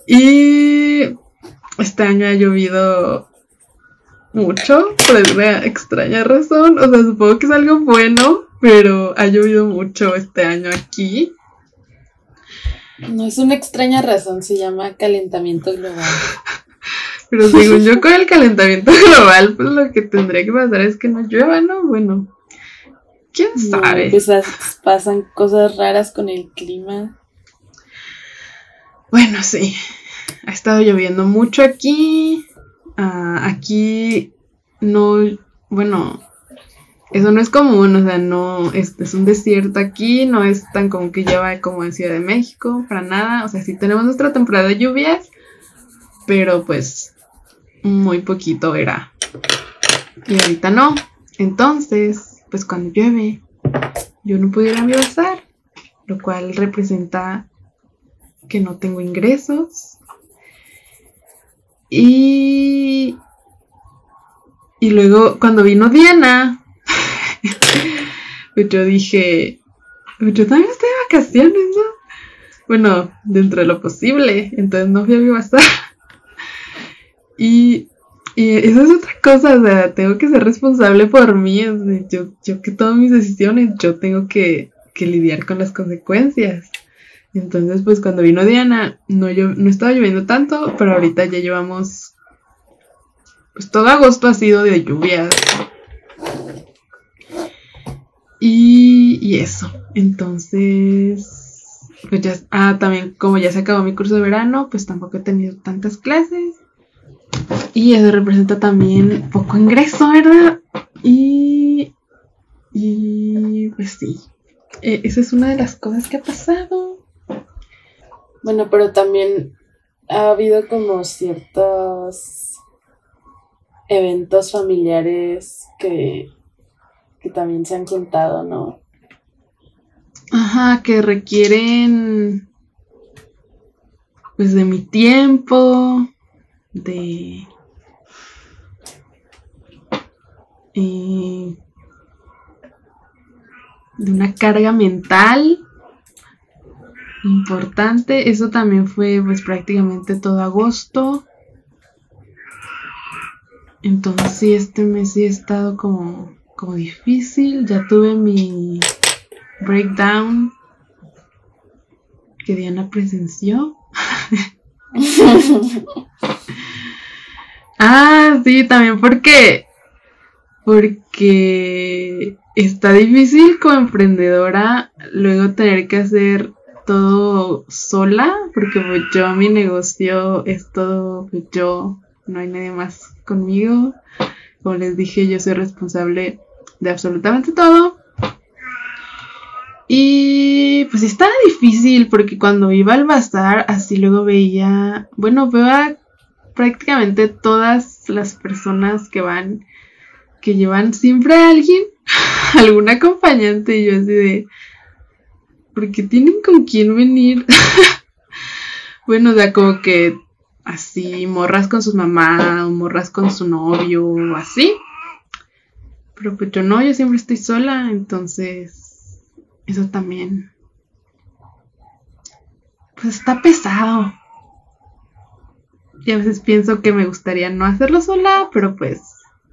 C: y este año ha llovido mucho, por alguna extraña razón. O sea, supongo que es algo bueno, pero ha llovido mucho este año aquí.
B: No es una extraña razón, se llama calentamiento global.
C: Pero según yo, con el calentamiento global, pues lo que tendría que pasar es que no llueva, ¿no? Bueno, quién
B: No,
C: sabe.
B: pues as- pasan cosas raras con el clima.
C: Bueno, sí. Ha estado lloviendo mucho aquí. Ah, aquí no, bueno, eso no es común, o sea, no, es, es un desierto aquí, no es tan común que llueva como en Ciudad de México, para nada. O sea, sí tenemos nuestra temporada de lluvias, pero pues muy poquito era. Y ahorita no. Entonces, pues cuando llueve, yo no puedo ir lo cual representa que no tengo ingresos. Y, y luego cuando vino Diana, yo dije, yo también estoy de vacaciones, ¿no? Bueno, dentro de lo posible, entonces no fui a mi bazar. Y, y eso es otra cosa, o sea, tengo que ser responsable por mí, o sea, yo, yo que tomo mis decisiones, yo tengo que, que lidiar con las consecuencias. Entonces, pues cuando vino Diana, no, llo- no estaba lloviendo tanto, pero ahorita ya llevamos. Pues todo agosto ha sido de lluvias. Y, eso. Entonces, pues ya. Ah, también, como ya se acabó mi curso de verano, pues tampoco he tenido tantas clases. Y eso representa también poco ingreso, ¿verdad? Y. Y pues sí. Eh, esa es una de las cosas que ha pasado.
B: Bueno, pero también ha habido como ciertos eventos familiares que, que también se han juntado, ¿no?
C: Ajá, que requieren pues de mi tiempo, de eh, de una carga mental importante. Eso también fue pues prácticamente todo agosto. Entonces sí, este mes sí ha estado como, como difícil. Ya tuve mi breakdown que Diana presenció. Ah, sí, también porque porque está difícil como emprendedora luego tener que hacer todo sola, porque pues, yo mi negocio es todo pues, yo, no hay nadie más conmigo. Como les dije, yo soy responsable de absolutamente todo. Y pues estaba difícil porque cuando iba al bazar, así luego veía, bueno, veo a prácticamente todas las personas que van, que llevan siempre a alguien, algún acompañante, y yo así de, porque tienen con quién venir. bueno, o como que así, morras con su mamá, o morras con su novio, o así. Pero pues yo no, yo siempre estoy sola, entonces eso también. Pues está pesado. Y a veces pienso que me gustaría no hacerlo sola, pero pues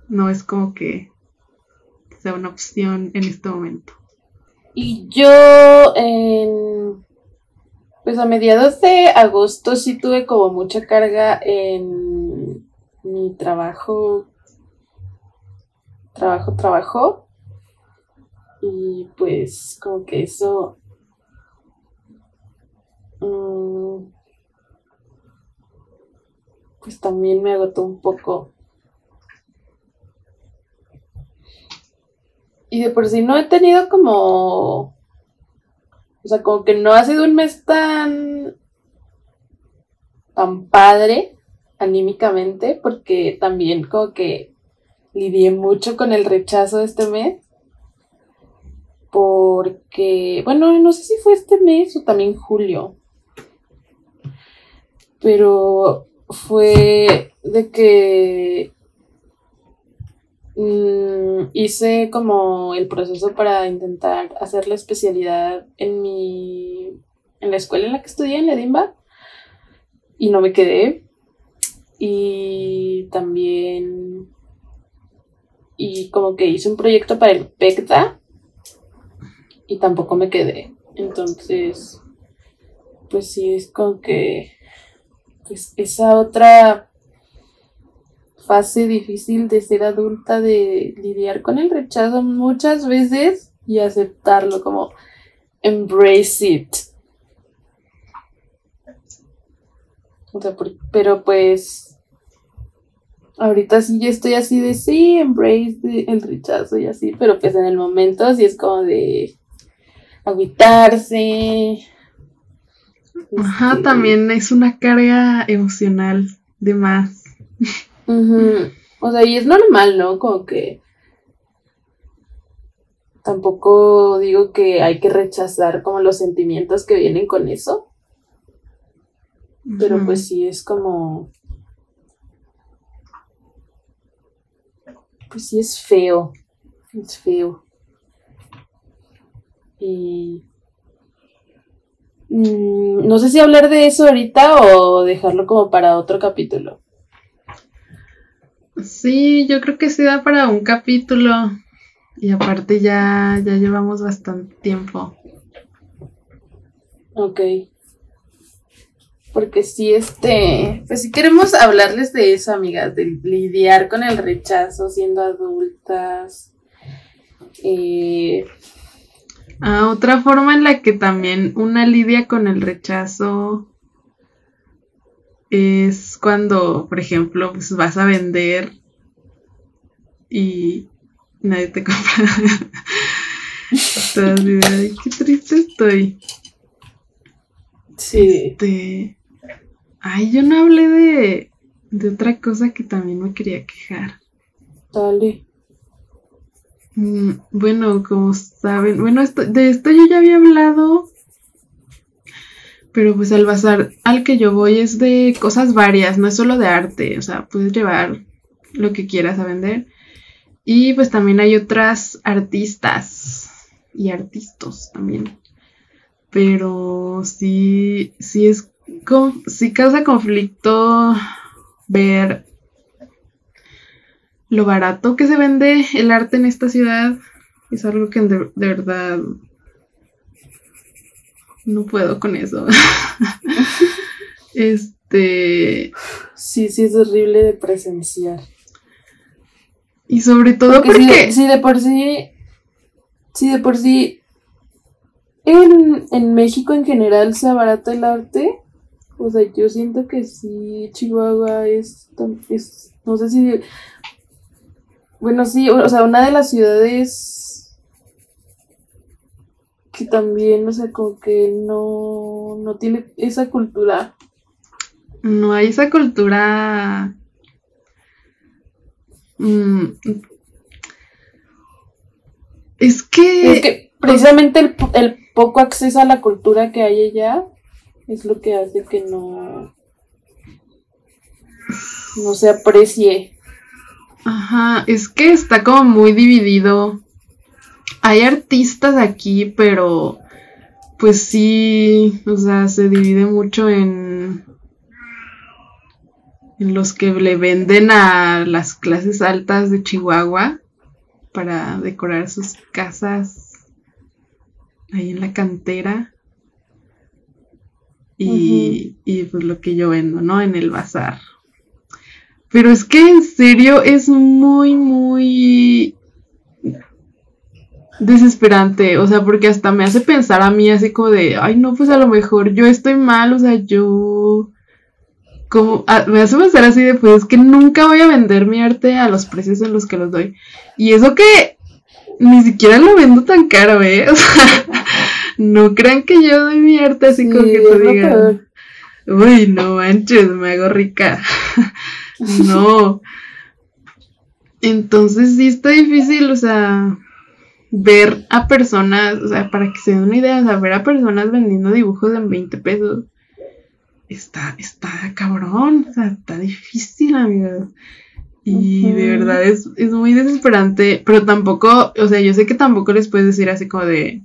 C: no es como que sea una opción en este momento.
B: Y yo en pues a mediados de agosto sí tuve como mucha carga en mi trabajo trabajo, trabajo. Y pues como que eso... Mm, pues también me agotó un poco. Y de por sí no he tenido como... O sea, como que no ha sido un mes tan... tan padre anímicamente, porque también como que lidié mucho con el rechazo de este mes. Porque, bueno, no sé si fue este mes o también julio. Pero fue de que mm, hice como el proceso para intentar hacer la especialidad en mi en la escuela en la que estudié en Edimba y no me quedé y también y como que hice un proyecto para el PECTA y tampoco me quedé. Entonces, pues sí, es como que pues esa otra fase difícil de ser adulta, de lidiar con el rechazo muchas veces y aceptarlo como embrace it. O sea, pero pues ahorita sí yo estoy así de sí, embrace el rechazo y así, pero pues en el momento sí es como de agüitarse.
C: Ajá, este, también es una carga emocional de más.
B: O sea, y es normal, ¿no? Como que tampoco digo que hay que rechazar como los sentimientos que vienen con eso. Pero pues sí es como pues sí es feo, es feo. Y mm, no sé si hablar de eso ahorita o dejarlo como para otro capítulo.
C: Sí, yo creo que sí da para un capítulo. Y aparte ya, ya llevamos bastante tiempo.
B: Ok. Porque si este, pues si queremos hablarles de eso, amigas, de lidiar con el rechazo siendo adultas. Eh,
C: ah, otra forma en la que también una lidia con el rechazo es cuando, por ejemplo, pues vas a vender y nadie te compra. qué triste estoy.
B: Sí.
C: Este, Ay, yo no hablé de, de otra cosa que también me quería quejar.
B: Dale.
C: Mm, bueno, como saben, bueno, de esto yo ya había hablado, pero pues al bazar al que yo voy es de cosas varias, no es solo de arte, o sea, puedes llevar lo que quieras a vender. Y pues también hay otras artistas y artistas también. Pero sí, sí es si causa conflicto ver lo barato que se vende el arte en esta ciudad. Es algo que de, verdad no puedo con eso. este.
B: Sí, sí, es horrible de presenciar.
C: Y sobre todo porque.
B: Si, de por sí. Si de por sí en, en México en general se abarata el arte. O sea, yo siento que sí, Chihuahua es, tan- es no sé si, bueno, sí, o sea, una de las ciudades que también, o sea, como que no, no tiene esa cultura.
C: No hay esa cultura. mm, es que.
B: Es que precisamente el, el poco acceso a la cultura que hay allá es lo que hace que no, no se aprecie.
C: Ajá, es que está como muy dividido. Hay artistas aquí, pero pues sí, o sea, se divide mucho en en los que le venden a las clases altas de Chihuahua para decorar sus casas ahí en la cantera. Y, y pues lo que yo vendo, ¿no? En el bazar. Pero es que en serio es muy, muy desesperante. O sea, porque hasta me hace pensar a mí así como de, ay, no, pues a lo mejor yo estoy mal, o sea, yo... Como, me hace pensar así de, pues es que nunca voy a vender mi arte a los precios en los que los doy. Y eso que ni siquiera lo vendo tan caro, ¿eh? O sea, no crean que yo doy mi arte así como que te digan. Uy, no manches, me hago rica. no. Entonces sí está difícil, o sea, ver a personas, o sea, para que se den una idea, o sea, ver a personas vendiendo dibujos en 20 pesos. Está, está cabrón, o sea, está difícil, amigos. Y de verdad es, es muy desesperante, pero tampoco, o sea, yo sé que tampoco les puedes decir así como de,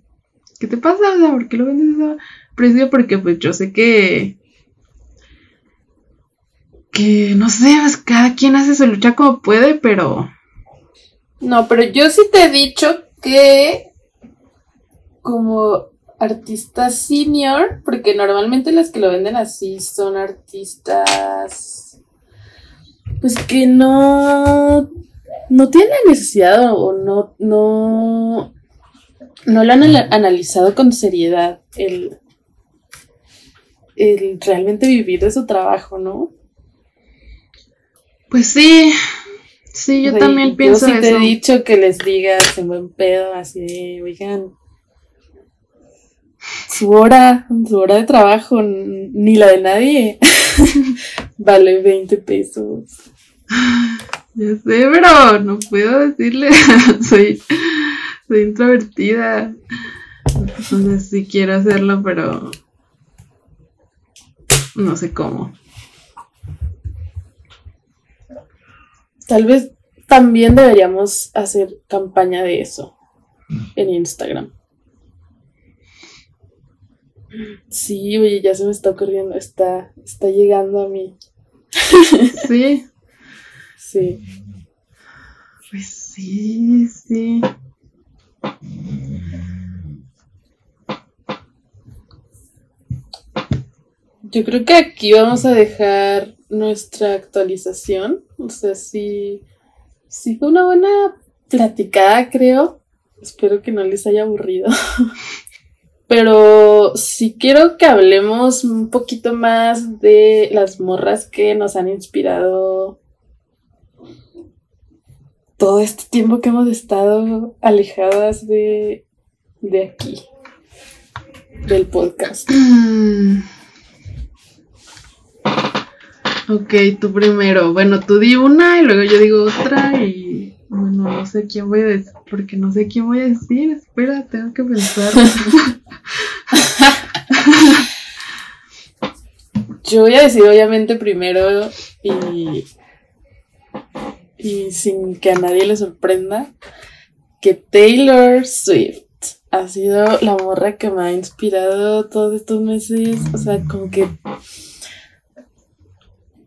C: ¿qué te pasa? O sea, ¿por qué lo vendes a precio? Porque pues yo sé que, que no sé, pues cada quien hace su lucha como puede, pero
B: No, pero yo sí te he dicho que como artista senior, porque normalmente las que lo venden así son artistas pues que no no tienen necesidad o no no no lo han ana- analizado con seriedad el el realmente vivir de su trabajo, ¿no?
C: pues sí, sí, yo
B: O sea,
C: también pienso
B: Yo sí te
C: eso.
B: he dicho que les digas en buen pedo, así de, oigan, su hora, su hora de trabajo, ni la de nadie, vale 20 pesos.
C: Ya sé, pero no puedo decirle, soy, soy introvertida. Entonces sí quiero hacerlo, pero no sé cómo.
B: Tal vez también deberíamos hacer campaña de eso en Instagram. Sí, oye, ya se me está ocurriendo, está, está llegando a mí.
C: Sí,
B: Sí.
C: pues sí, sí.
B: Yo creo que aquí vamos a dejar nuestra actualización. O sea, sí, sí fue una buena platicada, creo. Espero que no les haya aburrido. Pero sí quiero que hablemos un poquito más de las morras que nos han inspirado todo este tiempo que hemos estado alejadas de, de aquí, del podcast.
C: Ok, tú primero. Bueno, tú di una y luego yo digo otra y bueno, no sé quién voy a decir, porque no sé quién voy a decir. Espera, tengo que pensar.
B: Yo voy a decir obviamente primero y, y sin que a nadie le sorprenda que Taylor Swift ha sido la morra que me ha inspirado todos estos meses. O sea, como que...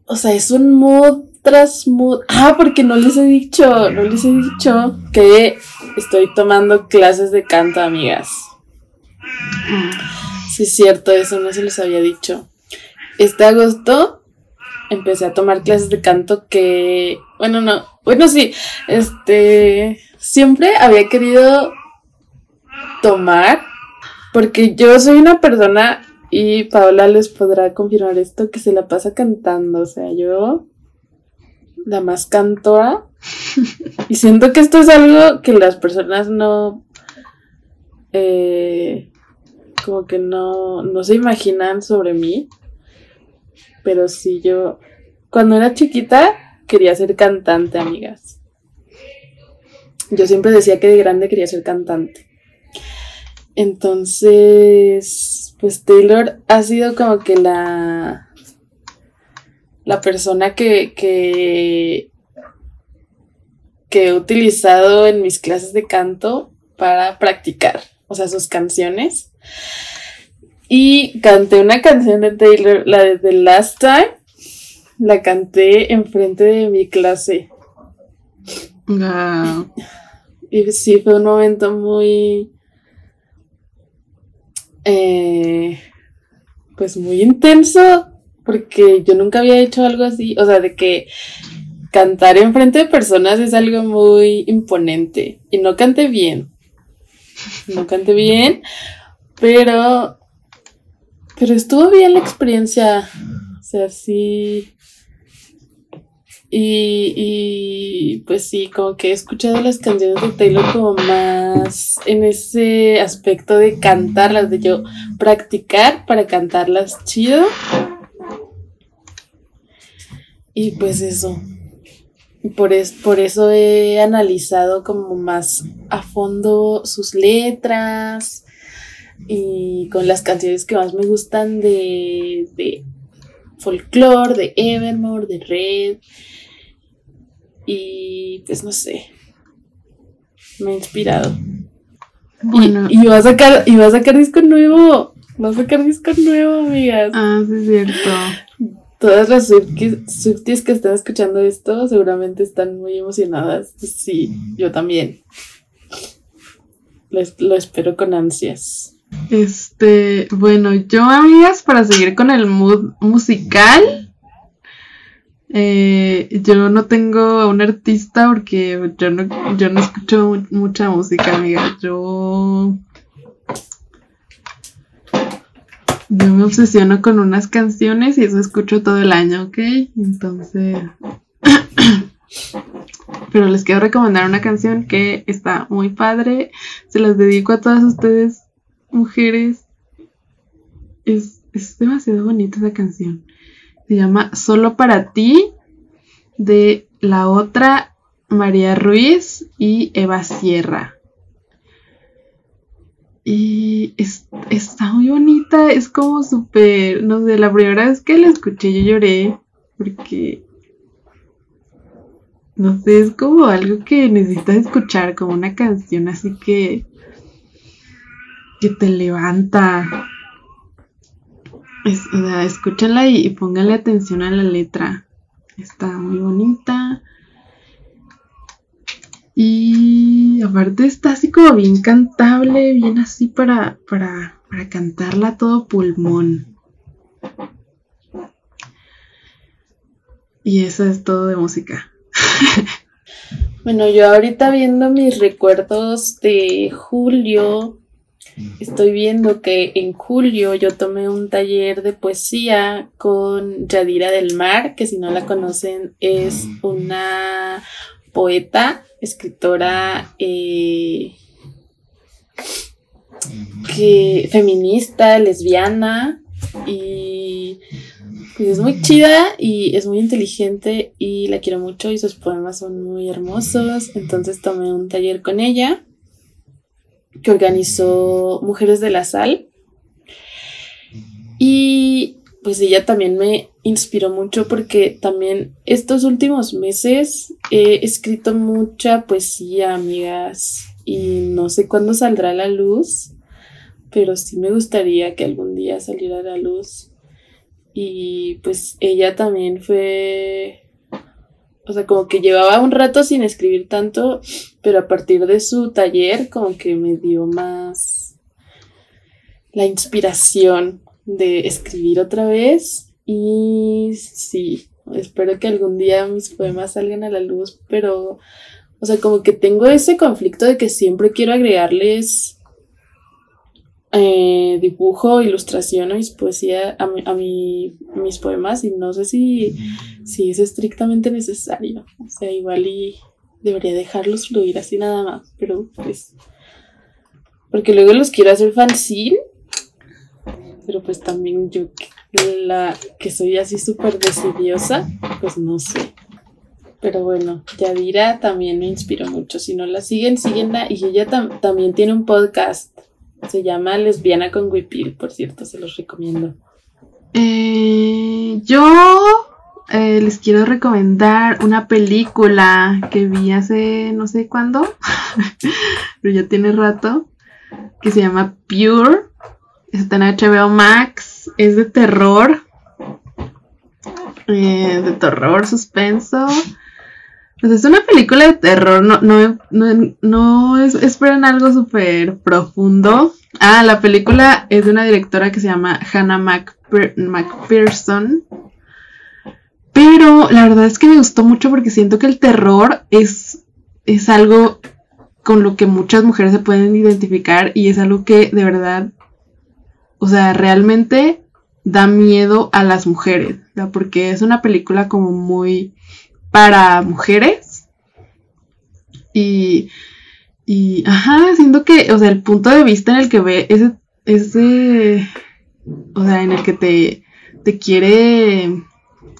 B: O sea, es un mood tras mood. Ah, porque no les he dicho, no les he dicho que estoy tomando clases de canto, amigas. Sí, es cierto, eso no se los había dicho. Este agosto empecé a tomar clases de canto que, bueno, no, bueno, sí, este, siempre había querido tomar, Porque yo soy una persona, y Paola les podrá confirmar esto, que se la pasa cantando. O sea, yo, la más cantora. y siento que esto es algo que las personas no. Eh, como que no, no se imaginan sobre mí. Pero sí, yo. Cuando era chiquita, quería ser cantante, amigas. Yo siempre decía que de grande quería ser cantante. Entonces, pues Taylor ha sido como que la, la persona que, que, que he utilizado en mis clases de canto para practicar, o sea, sus canciones. Y canté una canción de Taylor, la de The Last Time, la canté enfrente de mi clase. Y sí, fue un momento muy, eh, pues muy intenso, porque yo nunca había hecho algo así, o sea, de que cantar enfrente de personas es algo muy imponente. Y no canté bien. No canté bien, pero, pero estuvo bien la experiencia. O sea, sí, y, y, pues sí, como que he escuchado las canciones de Taylor como más en ese aspecto de cantarlas, de yo practicar para cantarlas chido. Y pues eso. Por, es, por eso he analizado como más a fondo sus letras y con las canciones que más me gustan de, de folklore, de Evermore, de Red y pues no sé. Me ha inspirado. Y, va a sacar, y va a sacar disco nuevo. Va a sacar disco nuevo, amigas.
C: Ah, sí es cierto.
B: Todas las Swifties que están escuchando esto seguramente están muy emocionadas. Sí, yo también. lo espero con ansias.
C: Este, bueno, yo amigas, para seguir con el mood musical, eh, yo no tengo a un artista porque yo no, yo no escucho mucha música, amiga. Yo. Yo me obsesiono con unas canciones y eso escucho todo el año, ¿ok? Entonces. Pero les quiero recomendar una canción que está muy padre. Se las dedico a todas ustedes, mujeres. Es, es demasiado bonita esa canción. Se llama Solo para ti de la otra María Ruiz y Eva Sierra. Y está muy bonita, es como súper, no sé, la primera vez que la escuché yo lloré porque, no sé, es como algo que necesitas escuchar, como una canción así que, que te levanta. Es, escúchala y, y póngale atención a la letra. Está muy bonita. Y aparte está así como bien cantable, bien así para, para, para cantarla todo pulmón. Y eso es todo de música.
B: bueno, yo ahorita viendo mis recuerdos de julio, Estoy viendo que en julio yo tomé un taller de poesía con Yadira del Mar, que si no la conocen es una poeta, escritora eh, que, feminista, lesbiana y pues es muy chida y es muy inteligente y la quiero mucho y sus poemas son muy hermosos. Entonces tomé un taller con ella que organizó Mujeres de la Sal. Y pues ella también me inspiró mucho porque también estos últimos meses he escrito mucha poesía, amigas, y no sé cuándo saldrá a la luz, pero sí me gustaría que algún día saliera a la luz. Y pues ella también fue o sea, como que llevaba un rato sin escribir tanto, pero a partir de su taller como que me dio más la inspiración de escribir otra vez. Y sí, espero que algún día mis poemas salgan a la luz, pero, o sea, como que tengo ese conflicto de que siempre quiero agregarles eh, dibujo, mis poesía, a, mi, a mis poemas y no sé si, si es estrictamente necesario. O sea, igual y debería dejarlos fluir así nada más, pero pues... Porque luego los quiero hacer fanzine, pero pues también yo la que soy así súper decidiosa, pues no sé. Pero bueno, Yadira también me inspiró mucho. Si no la siguen, síguenla. Y ella también tiene un podcast se llama Lesbiana con Wipil, por cierto, se los recomiendo.
C: Eh, yo eh, les quiero recomendar una película que vi hace no sé cuándo, pero ya tiene rato, que se llama Pure. Está en HBO Max, es de terror, eh, de terror, suspenso. Pues es una película de terror, no, no, no, no es, esperen algo súper profundo. Ah, la película es de una directora que se llama Hannah McPherson. Pero la verdad es que me gustó mucho porque siento que el terror es, es algo con lo que muchas mujeres se pueden identificar y es algo que de verdad, o sea, realmente da miedo a las mujeres, porque es una película como muy para mujeres. Y, y, ajá, siento que, o sea, el punto de vista en el que ve ese, ese, o sea, en el que te, te quiere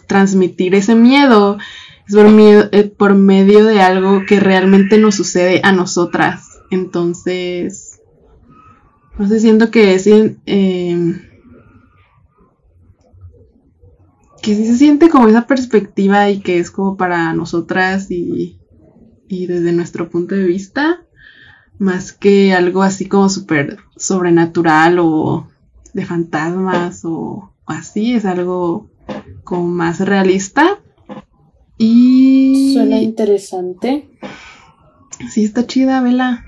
C: transmitir ese miedo, es por, miedo, eh, por medio de algo que realmente nos sucede a nosotras. Entonces, no sé, siento que es, eh, que sí se siente como esa perspectiva y que es como para nosotras y, y desde nuestro punto de vista, más que algo así como súper sobrenatural o de fantasmas o, así, es algo como más realista. Y...
B: Suena interesante.
C: Sí, está chida, vela.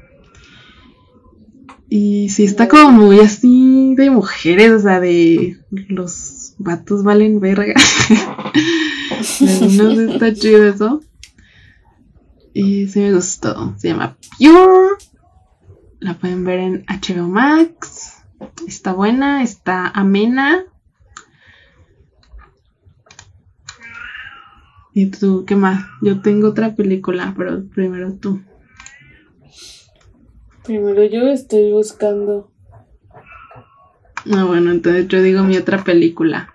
C: Y sí está como muy así de mujeres, o sea, de los vatos valen verga. no sé, está chido eso. Y sí me gustó. Se llama Pure. La pueden ver en HBO Max. Está buena, está amena. ¿Y tú qué más? Yo tengo otra película, pero primero tú.
B: Primero yo estoy buscando
C: Ah, bueno, entonces yo digo mi otra película.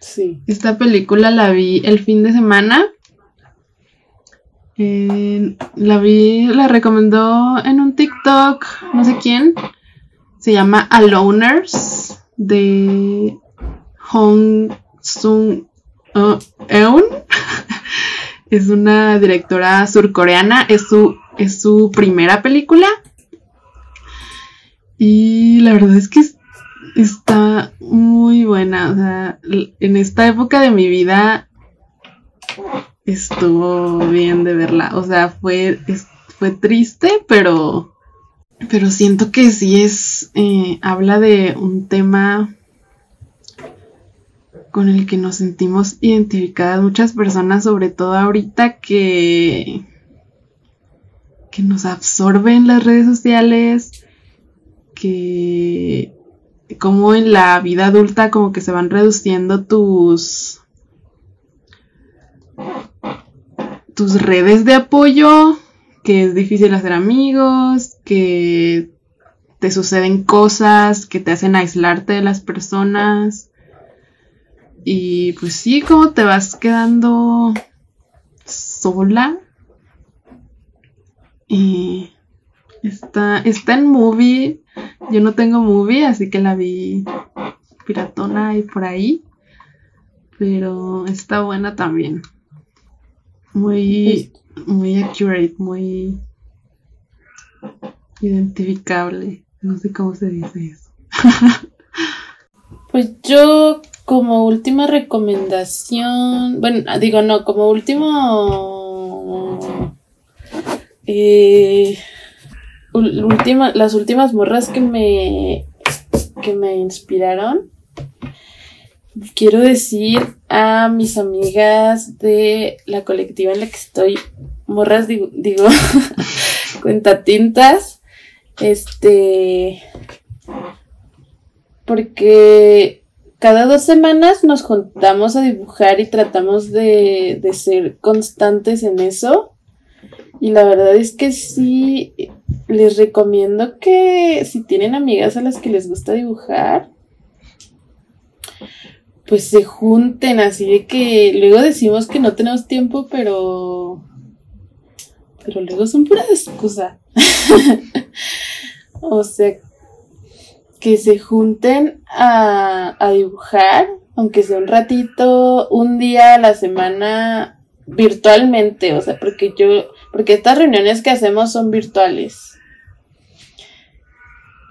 B: Sí.
C: Esta película la vi el fin de semana. Eh, la vi, la recomendó en un TikTok, no sé quién. Se llama Aloners de Hong Sung uh, Eun. es una directora surcoreana. Es su, es su primera película. Y la verdad es que está muy buena. O sea, en esta época de mi vida estuvo bien de verla. O sea, fue, fue triste, pero, pero siento que sí es, eh, habla de un tema con el que nos sentimos identificadas muchas personas, sobre todo ahorita que, que nos absorben las redes sociales, que como en la vida adulta como que se van reduciendo tus tus redes de apoyo, que es difícil hacer amigos, que te suceden cosas que te hacen aislarte de las personas. Y pues sí, como te vas quedando sola. Y está, está en movie yo no tengo movie, así que la vi piratona y por ahí. Pero está buena también. Muy, muy accurate, muy identificable. No sé cómo se dice eso.
B: pues yo como última recomendación, bueno, digo no, como último eh, las últimas morras que me, que me inspiraron, quiero decir a mis amigas de la colectiva en la que estoy, morras digo, digo cuenta tintas, este, porque cada dos semanas nos juntamos a dibujar y tratamos de, de ser constantes en eso. Y la verdad es que sí, les recomiendo que si tienen amigas a las que les gusta dibujar, pues se junten así de que luego decimos que no tenemos tiempo, pero pero luego son pura excusa. o sea, que se junten a, a dibujar, aunque sea un ratito, un día a la semana virtualmente, o sea, porque yo, porque estas reuniones que hacemos son virtuales.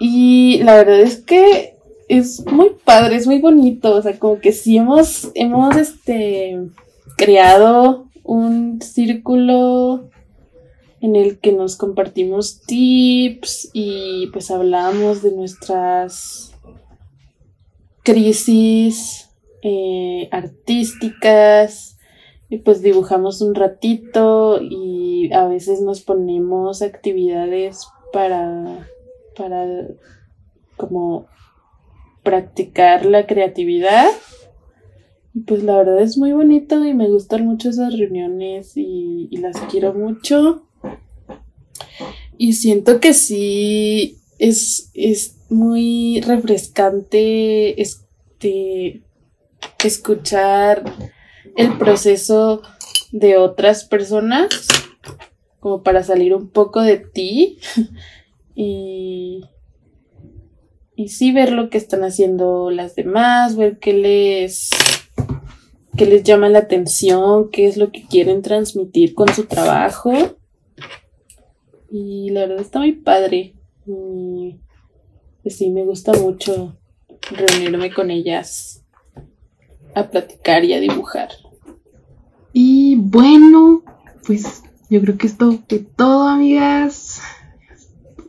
B: Y la verdad es que es muy padre, es muy bonito, o sea, como que sí hemos, hemos, este, creado un círculo en el que nos compartimos tips y pues hablamos de nuestras crisis eh, artísticas y pues dibujamos un ratito y a veces nos ponemos actividades para para como practicar la creatividad. Y pues la verdad es muy bonito y me gustan mucho esas reuniones y, las quiero mucho. Y siento que sí es, es muy refrescante este, escuchar el proceso de otras personas como para salir un poco de ti y, y sí ver lo que están haciendo las demás, ver qué les, qué les llama la atención, qué es lo que quieren transmitir con su trabajo. Y la verdad está muy padre. Y sí, me gusta mucho reunirme con ellas a platicar y a dibujar.
C: Y bueno, pues yo creo que esto fue todo, amigas.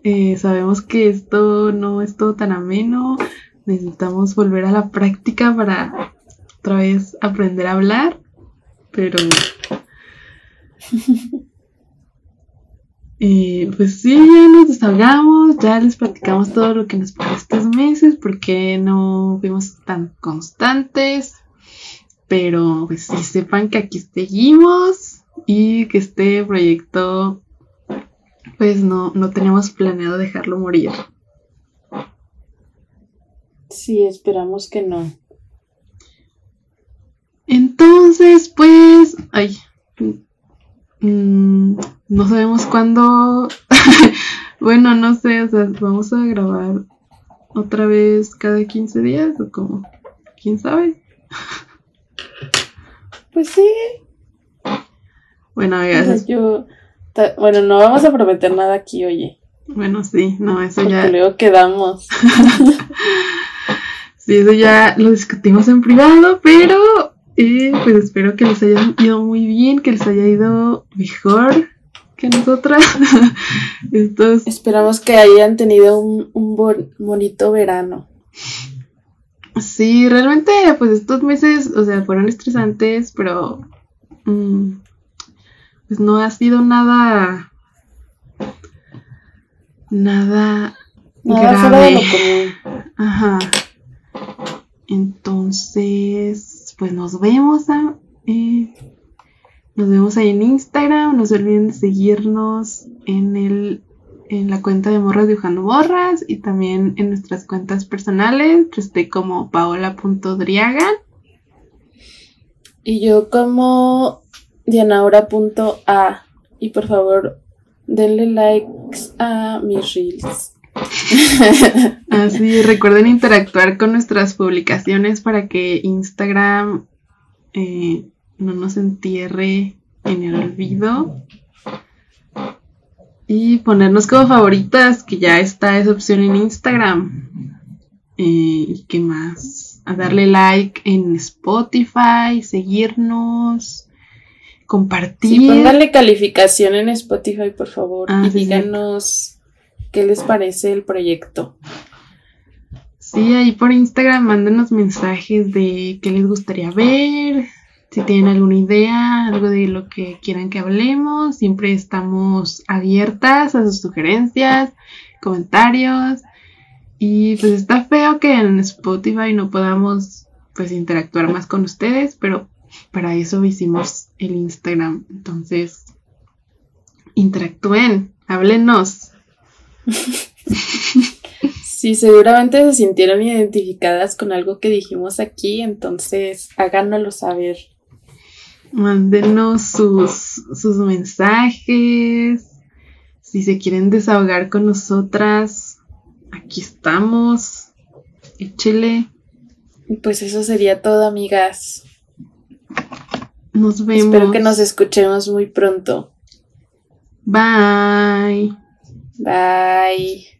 C: Eh, sabemos que esto no es todo tan ameno. Necesitamos volver a la práctica para otra vez aprender a hablar. Pero. Eh, pues sí, ya nos desahogamos, ya les platicamos todo lo que nos pasó estos meses, porque no fuimos tan constantes. Pero pues sí, sepan que aquí seguimos y que este proyecto pues no, no tenemos planeado dejarlo morir.
B: Sí, esperamos que no.
C: Entonces, pues, ay, mm, no sabemos cuándo, bueno, no sé, o sea, vamos a grabar otra vez cada 15 días o como, quién sabe.
B: Pues sí.
C: Bueno, amigas.
B: yo, bueno, no vamos a prometer nada aquí, oye.
C: Bueno, sí, no, eso
B: Porque
C: ya.
B: luego quedamos.
C: sí, eso ya lo discutimos en privado, pero eh, pues espero que les haya ido muy bien, que les haya ido mejor que nosotras. Estos,
B: Esperamos que hayan tenido un, un bon- bonito verano.
C: sí, realmente, pues estos meses, o sea, fueron estresantes, pero mm, pues no ha sido nada, nada
B: Nada
C: grave. Ajá. Entonces, pues nos vemos. ah, eh, nos vemos ahí en Instagram. No se olviden de seguirnos en el en la cuenta de Morras Dibujando Morras y también en nuestras cuentas personales. Yo estoy como paola.driaga.
B: Y yo como dianaura.a. Y por favor, denle likes a mis reels.
C: Así, recuerden interactuar con nuestras publicaciones para que Instagram eh, no nos entierre en el olvido. Y ponernos como favoritas, que ya está esa opción en Instagram. Eh, ¿Y qué más? A darle like en Spotify, seguirnos, compartir.
B: Sí, pónganle calificación en Spotify, por favor.
C: Ah,
B: y
C: sí,
B: díganos qué les parece el proyecto.
C: Sí, ahí por Instagram mándenos mensajes de qué les gustaría ver, si tienen alguna idea, algo de lo que quieran que hablemos. Siempre estamos abiertas a sus sugerencias, comentarios. Y pues está feo que en Spotify no podamos pues interactuar más con ustedes, pero para eso hicimos el Instagram. Entonces, interactúen, háblenos.
B: Sí, seguramente se sintieron identificadas con algo que dijimos aquí, entonces háganoslo saber.
C: Mándenos sus, sus mensajes. Si se quieren desahogar con nosotras, aquí estamos. Échele.
B: Pues eso sería todo, amigas.
C: Nos vemos.
B: Espero que nos escuchemos muy pronto.
C: Bye.
B: Bye.